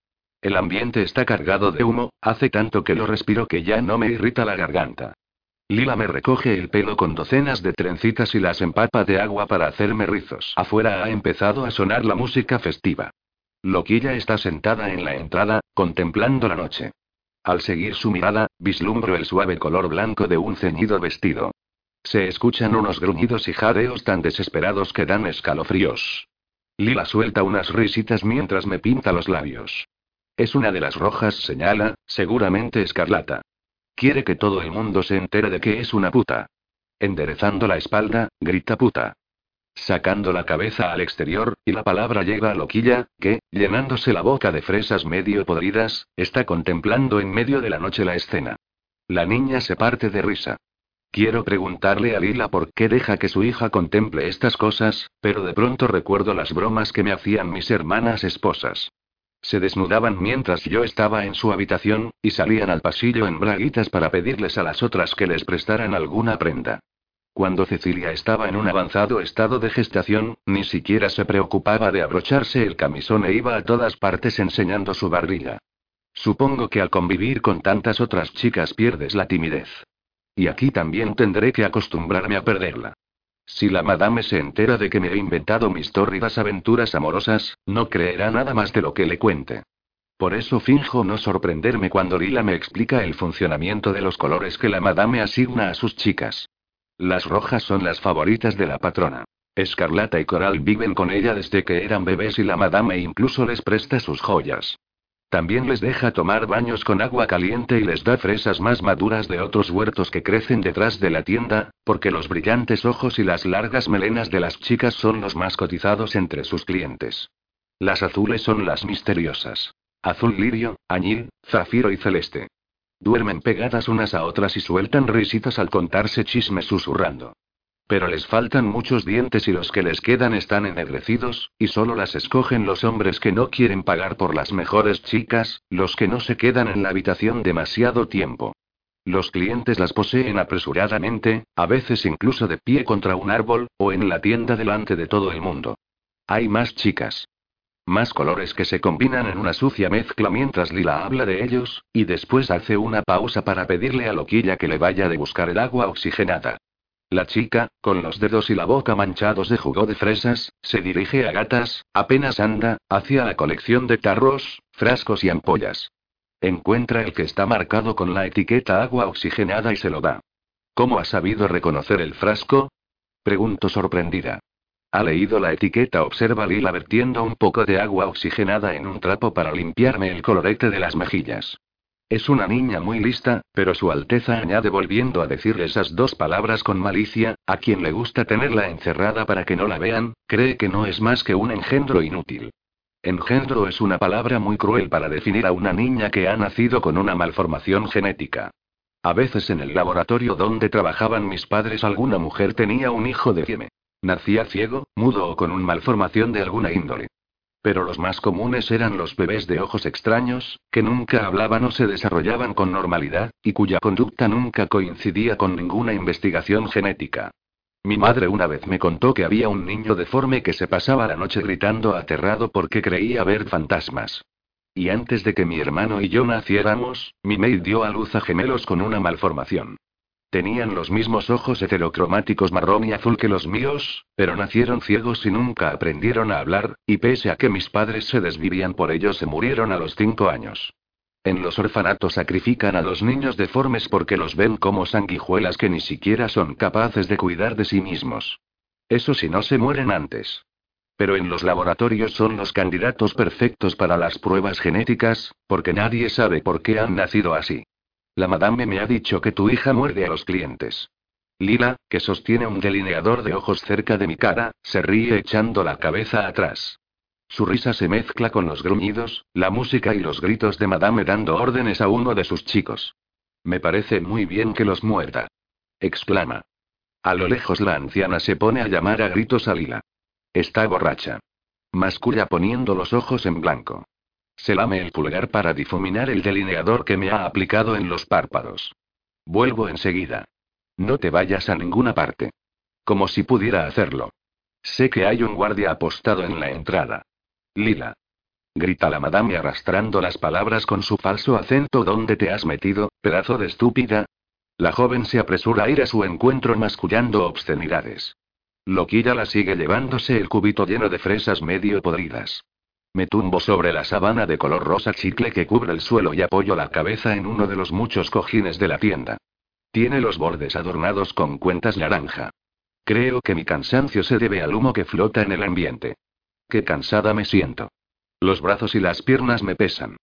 El ambiente está cargado de humo, hace tanto que lo respiro que ya no me irrita la garganta. Lila me recoge el pelo con docenas de trencitas y las empapa de agua para hacerme rizos. Afuera ha empezado a sonar la música festiva. Loquilla está sentada en la entrada, contemplando la noche. Al seguir su mirada, vislumbro el suave color blanco de un ceñido vestido. Se escuchan unos gruñidos y jadeos tan desesperados que dan escalofríos. Lila suelta unas risitas mientras me pinta los labios. Es una de las rojas, señala, seguramente escarlata. Quiere que todo el mundo se entere de que es una puta. Enderezando la espalda, grita puta sacando la cabeza al exterior, y la palabra llega a Loquilla, que, llenándose la boca de fresas medio podridas, está contemplando en medio de la noche la escena. La niña se parte de risa. Quiero preguntarle a Lila por qué deja que su hija contemple estas cosas, pero de pronto recuerdo las bromas que me hacían mis hermanas esposas. Se desnudaban mientras yo estaba en su habitación, y salían al pasillo en braguitas para pedirles a las otras que les prestaran alguna prenda. Cuando Cecilia estaba en un avanzado estado de gestación, ni siquiera se preocupaba de abrocharse el camisón e iba a todas partes enseñando su barbilla. Supongo que al convivir con tantas otras chicas pierdes la timidez. Y aquí también tendré que acostumbrarme a perderla. Si la madame se entera de que me he inventado mis tórridas aventuras amorosas, no creerá nada más de lo que le cuente. Por eso finjo no sorprenderme cuando Lila me explica el funcionamiento de los colores que la madame asigna a sus chicas. Las rojas son las favoritas de la patrona. Escarlata y Coral viven con ella desde que eran bebés y la madame incluso les presta sus joyas. También les deja tomar baños con agua caliente y les da fresas más maduras de otros huertos que crecen detrás de la tienda, porque los brillantes ojos y las largas melenas de las chicas son los más cotizados entre sus clientes. Las azules son las misteriosas. Azul lirio, añil, zafiro y celeste. Duermen pegadas unas a otras y sueltan risitas al contarse chismes susurrando. Pero les faltan muchos dientes y los que les quedan están ennegrecidos, y solo las escogen los hombres que no quieren pagar por las mejores chicas, los que no se quedan en la habitación demasiado tiempo. Los clientes las poseen apresuradamente, a veces incluso de pie contra un árbol, o en la tienda delante de todo el mundo. Hay más chicas. Más colores que se combinan en una sucia mezcla mientras Lila habla de ellos, y después hace una pausa para pedirle a Loquilla que le vaya de buscar el agua oxigenada. La chica, con los dedos y la boca manchados de jugo de fresas, se dirige a gatas, apenas anda, hacia la colección de tarros, frascos y ampollas. Encuentra el que está marcado con la etiqueta agua oxigenada y se lo da. ¿Cómo ha sabido reconocer el frasco? Pregunto sorprendida. Ha leído la etiqueta, observa Lila vertiendo un poco de agua oxigenada en un trapo para limpiarme el colorete de las mejillas. Es una niña muy lista, pero Su Alteza añade volviendo a decir esas dos palabras con malicia, a quien le gusta tenerla encerrada para que no la vean, cree que no es más que un engendro inútil. Engendro es una palabra muy cruel para definir a una niña que ha nacido con una malformación genética. A veces en el laboratorio donde trabajaban mis padres alguna mujer tenía un hijo de cieme. Nacía ciego, mudo o con una malformación de alguna índole. Pero los más comunes eran los bebés de ojos extraños, que nunca hablaban o se desarrollaban con normalidad, y cuya conducta nunca coincidía con ninguna investigación genética. Mi madre una vez me contó que había un niño deforme que se pasaba la noche gritando aterrado porque creía ver fantasmas. Y antes de que mi hermano y yo naciéramos, mi maid dio a luz a gemelos con una malformación. Tenían los mismos ojos heterocromáticos marrón y azul que los míos, pero nacieron ciegos y nunca aprendieron a hablar, y pese a que mis padres se desvivían por ellos se murieron a los cinco años. En los orfanatos sacrifican a los niños deformes porque los ven como sanguijuelas que ni siquiera son capaces de cuidar de sí mismos. Eso si no se mueren antes. Pero en los laboratorios son los candidatos perfectos para las pruebas genéticas, porque nadie sabe por qué han nacido así. La madame me ha dicho que tu hija muerde a los clientes. Lila, que sostiene un delineador de ojos cerca de mi cara, se ríe echando la cabeza atrás. Su risa se mezcla con los gruñidos, la música y los gritos de madame dando órdenes a uno de sus chicos. Me parece muy bien que los muerda. Exclama. A lo lejos la anciana se pone a llamar a gritos a Lila. Está borracha. Masculla poniendo los ojos en blanco. Se lame el pulgar para difuminar el delineador que me ha aplicado en los párpados. Vuelvo enseguida. No te vayas a ninguna parte. Como si pudiera hacerlo. Sé que hay un guardia apostado en la entrada. Lila. Grita la madame arrastrando las palabras con su falso acento. ¿Dónde te has metido, pedazo de estúpida? La joven se apresura a ir a su encuentro mascullando obscenidades. Loquilla la sigue llevándose el cubito lleno de fresas medio podridas. Me tumbo sobre la sabana de color rosa chicle que cubre el suelo y apoyo la cabeza en uno de los muchos cojines de la tienda. Tiene los bordes adornados con cuentas naranja. Creo que mi cansancio se debe al humo que flota en el ambiente. Qué cansada me siento. Los brazos y las piernas me pesan.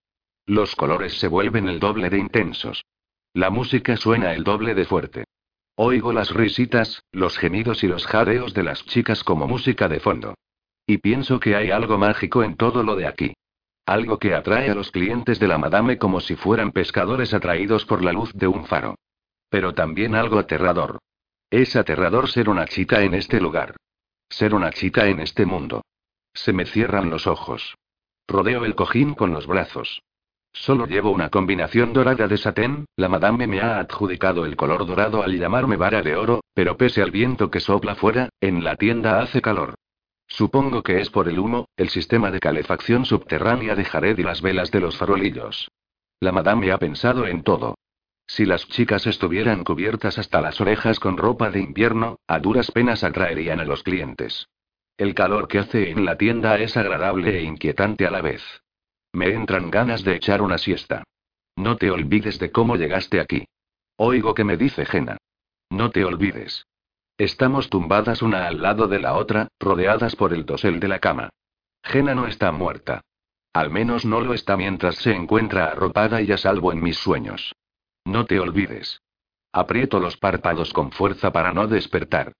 Los colores se vuelven el doble de intensos. La música suena el doble de fuerte. Oigo las risitas, los gemidos y los jadeos de las chicas como música de fondo. Y pienso que hay algo mágico en todo lo de aquí. Algo que atrae a los clientes de la madame como si fueran pescadores atraídos por la luz de un faro. Pero también algo aterrador. Es aterrador ser una chica en este lugar. Ser una chica en este mundo. Se me cierran los ojos. Rodeo el cojín con los brazos. Solo llevo una combinación dorada de satén, la madame me ha adjudicado el color dorado al llamarme vara de oro, pero pese al viento que sopla fuera, en la tienda hace calor. Supongo que es por el humo, el sistema de calefacción subterránea de Jared y las velas de los farolillos. La madame ha pensado en todo. Si las chicas estuvieran cubiertas hasta las orejas con ropa de invierno, a duras penas atraerían a los clientes. El calor que hace en la tienda es agradable e inquietante a la vez. Me entran ganas de echar una siesta. No te olvides de cómo llegaste aquí. Oigo que me dice Jena. No te olvides. Estamos tumbadas una al lado de la otra, rodeadas por el dosel de la cama. Jena no está muerta. Al menos no lo está mientras se encuentra arropada y a salvo en mis sueños. No te olvides. Aprieto los párpados con fuerza para no despertar.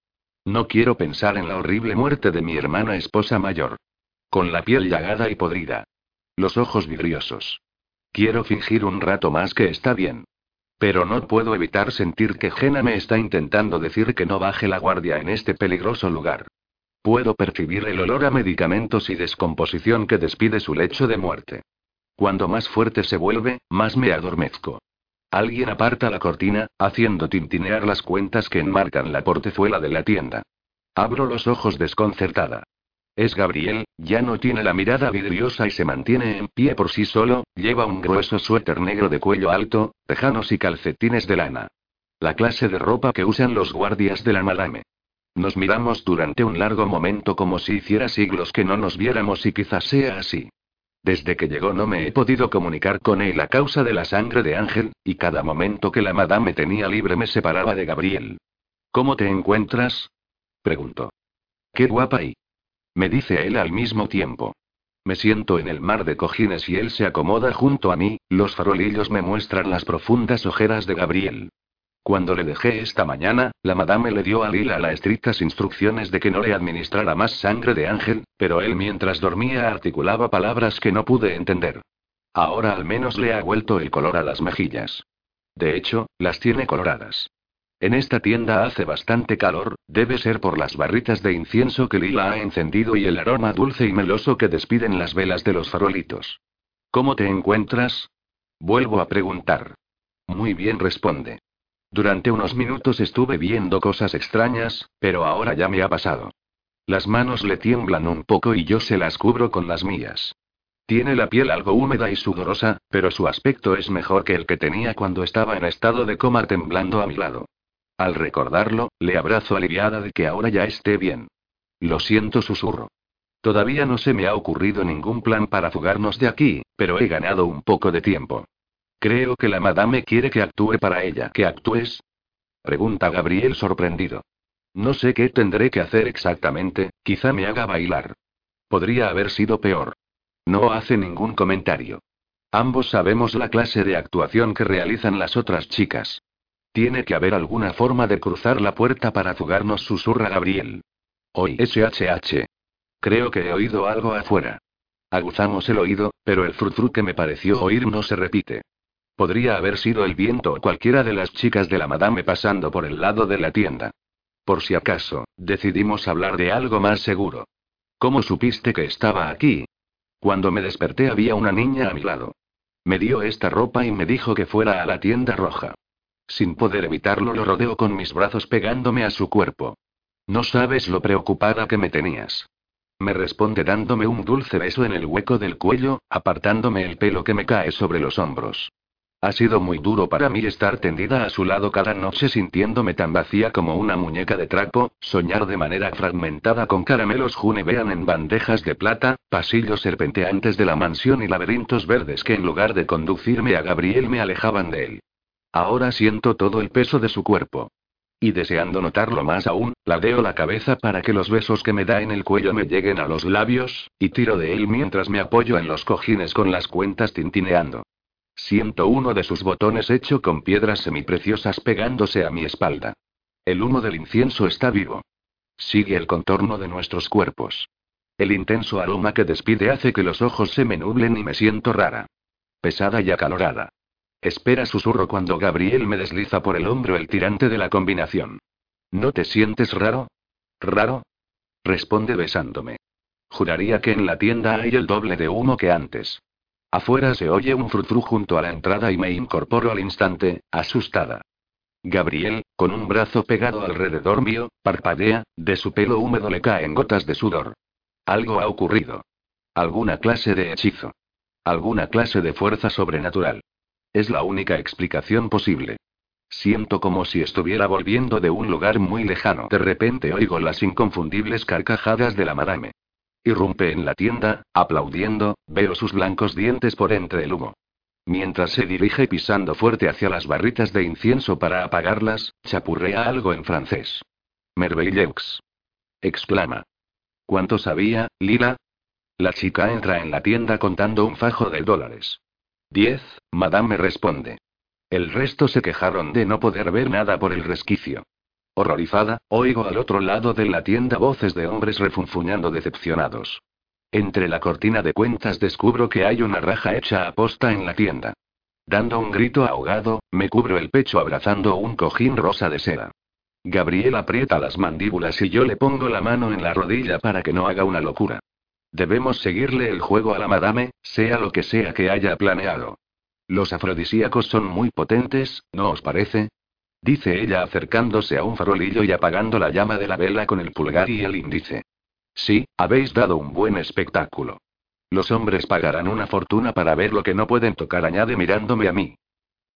No quiero pensar en la horrible muerte de mi hermana esposa mayor. Con la piel llagada y podrida. Los ojos vidriosos. Quiero fingir un rato más que está bien. Pero no puedo evitar sentir que Jena me está intentando decir que no baje la guardia en este peligroso lugar. Puedo percibir el olor a medicamentos y descomposición que despide su lecho de muerte. Cuando más fuerte se vuelve, más me adormezco. Alguien aparta la cortina, haciendo tintinear las cuentas que enmarcan la portezuela de la tienda. Abro los ojos desconcertada. Es Gabriel, ya no tiene la mirada vidriosa y se mantiene en pie por sí solo, lleva un grueso suéter negro de cuello alto, tejanos y calcetines de lana. La clase de ropa que usan los guardias de la madame. Nos miramos durante un largo momento como si hiciera siglos que no nos viéramos y quizás sea así. Desde que llegó no me he podido comunicar con él a causa de la sangre de Ángel, y cada momento que la madame tenía libre me separaba de Gabriel. ¿Cómo te encuentras? preguntó. Qué guapa y. Me dice él al mismo tiempo. Me siento en el mar de cojines y él se acomoda junto a mí, los farolillos me muestran las profundas ojeras de Gabriel. Cuando le dejé esta mañana, la madame le dio a Lila las estrictas instrucciones de que no le administrara más sangre de ángel, pero él mientras dormía articulaba palabras que no pude entender. Ahora al menos le ha vuelto el color a las mejillas. De hecho, las tiene coloradas. En esta tienda hace bastante calor, debe ser por las barritas de incienso que Lila ha encendido y el aroma dulce y meloso que despiden las velas de los farolitos. ¿Cómo te encuentras? Vuelvo a preguntar. Muy bien responde. Durante unos minutos estuve viendo cosas extrañas, pero ahora ya me ha pasado. Las manos le tiemblan un poco y yo se las cubro con las mías. Tiene la piel algo húmeda y sudorosa, pero su aspecto es mejor que el que tenía cuando estaba en estado de coma temblando a mi lado. Al recordarlo, le abrazo aliviada de que ahora ya esté bien. Lo siento, susurro. Todavía no se me ha ocurrido ningún plan para fugarnos de aquí, pero he ganado un poco de tiempo. Creo que la madame quiere que actúe para ella. ¿Que actúes? Pregunta Gabriel sorprendido. No sé qué tendré que hacer exactamente, quizá me haga bailar. Podría haber sido peor. No hace ningún comentario. Ambos sabemos la clase de actuación que realizan las otras chicas. Tiene que haber alguna forma de cruzar la puerta para fugarnos, susurra Gabriel. Hoy SHH. Creo que he oído algo afuera. Aguzamos el oído, pero el frutfru que me pareció oír no se repite. Podría haber sido el viento o cualquiera de las chicas de la madame pasando por el lado de la tienda. Por si acaso, decidimos hablar de algo más seguro. ¿Cómo supiste que estaba aquí? Cuando me desperté había una niña a mi lado. Me dio esta ropa y me dijo que fuera a la tienda roja. Sin poder evitarlo lo rodeo con mis brazos pegándome a su cuerpo. No sabes lo preocupada que me tenías. Me responde dándome un dulce beso en el hueco del cuello, apartándome el pelo que me cae sobre los hombros. Ha sido muy duro para mí estar tendida a su lado cada noche sintiéndome tan vacía como una muñeca de trapo, soñar de manera fragmentada con caramelos Junevean en bandejas de plata, pasillos serpenteantes de la mansión y laberintos verdes que en lugar de conducirme a Gabriel me alejaban de él. Ahora siento todo el peso de su cuerpo. Y deseando notarlo más aún, ladeo la cabeza para que los besos que me da en el cuello me lleguen a los labios, y tiro de él mientras me apoyo en los cojines con las cuentas tintineando. Siento uno de sus botones hecho con piedras semipreciosas pegándose a mi espalda. El humo del incienso está vivo. Sigue el contorno de nuestros cuerpos. El intenso aroma que despide hace que los ojos se me nublen y me siento rara. Pesada y acalorada. Espera, susurro cuando Gabriel me desliza por el hombro el tirante de la combinación. ¿No te sientes raro? ¿Raro? Responde besándome. Juraría que en la tienda hay el doble de humo que antes. Afuera se oye un frutru junto a la entrada y me incorporo al instante, asustada. Gabriel, con un brazo pegado alrededor mío, parpadea, de su pelo húmedo le caen gotas de sudor. Algo ha ocurrido. Alguna clase de hechizo. Alguna clase de fuerza sobrenatural. Es la única explicación posible. Siento como si estuviera volviendo de un lugar muy lejano. De repente oigo las inconfundibles carcajadas de la madame. Irrumpe en la tienda, aplaudiendo, veo sus blancos dientes por entre el humo. Mientras se dirige pisando fuerte hacia las barritas de incienso para apagarlas, chapurrea algo en francés. Merveilleux. exclama. ¿Cuánto sabía, Lila? La chica entra en la tienda contando un fajo de dólares. Diez, madame me responde. El resto se quejaron de no poder ver nada por el resquicio. Horrorizada, oigo al otro lado de la tienda voces de hombres refunfuñando decepcionados. Entre la cortina de cuentas descubro que hay una raja hecha a posta en la tienda. Dando un grito ahogado, me cubro el pecho abrazando un cojín rosa de seda. Gabriel aprieta las mandíbulas y yo le pongo la mano en la rodilla para que no haga una locura. Debemos seguirle el juego a la madame, sea lo que sea que haya planeado. Los afrodisíacos son muy potentes, ¿no os parece? Dice ella acercándose a un farolillo y apagando la llama de la vela con el pulgar y el índice. Sí, habéis dado un buen espectáculo. Los hombres pagarán una fortuna para ver lo que no pueden tocar, añade mirándome a mí.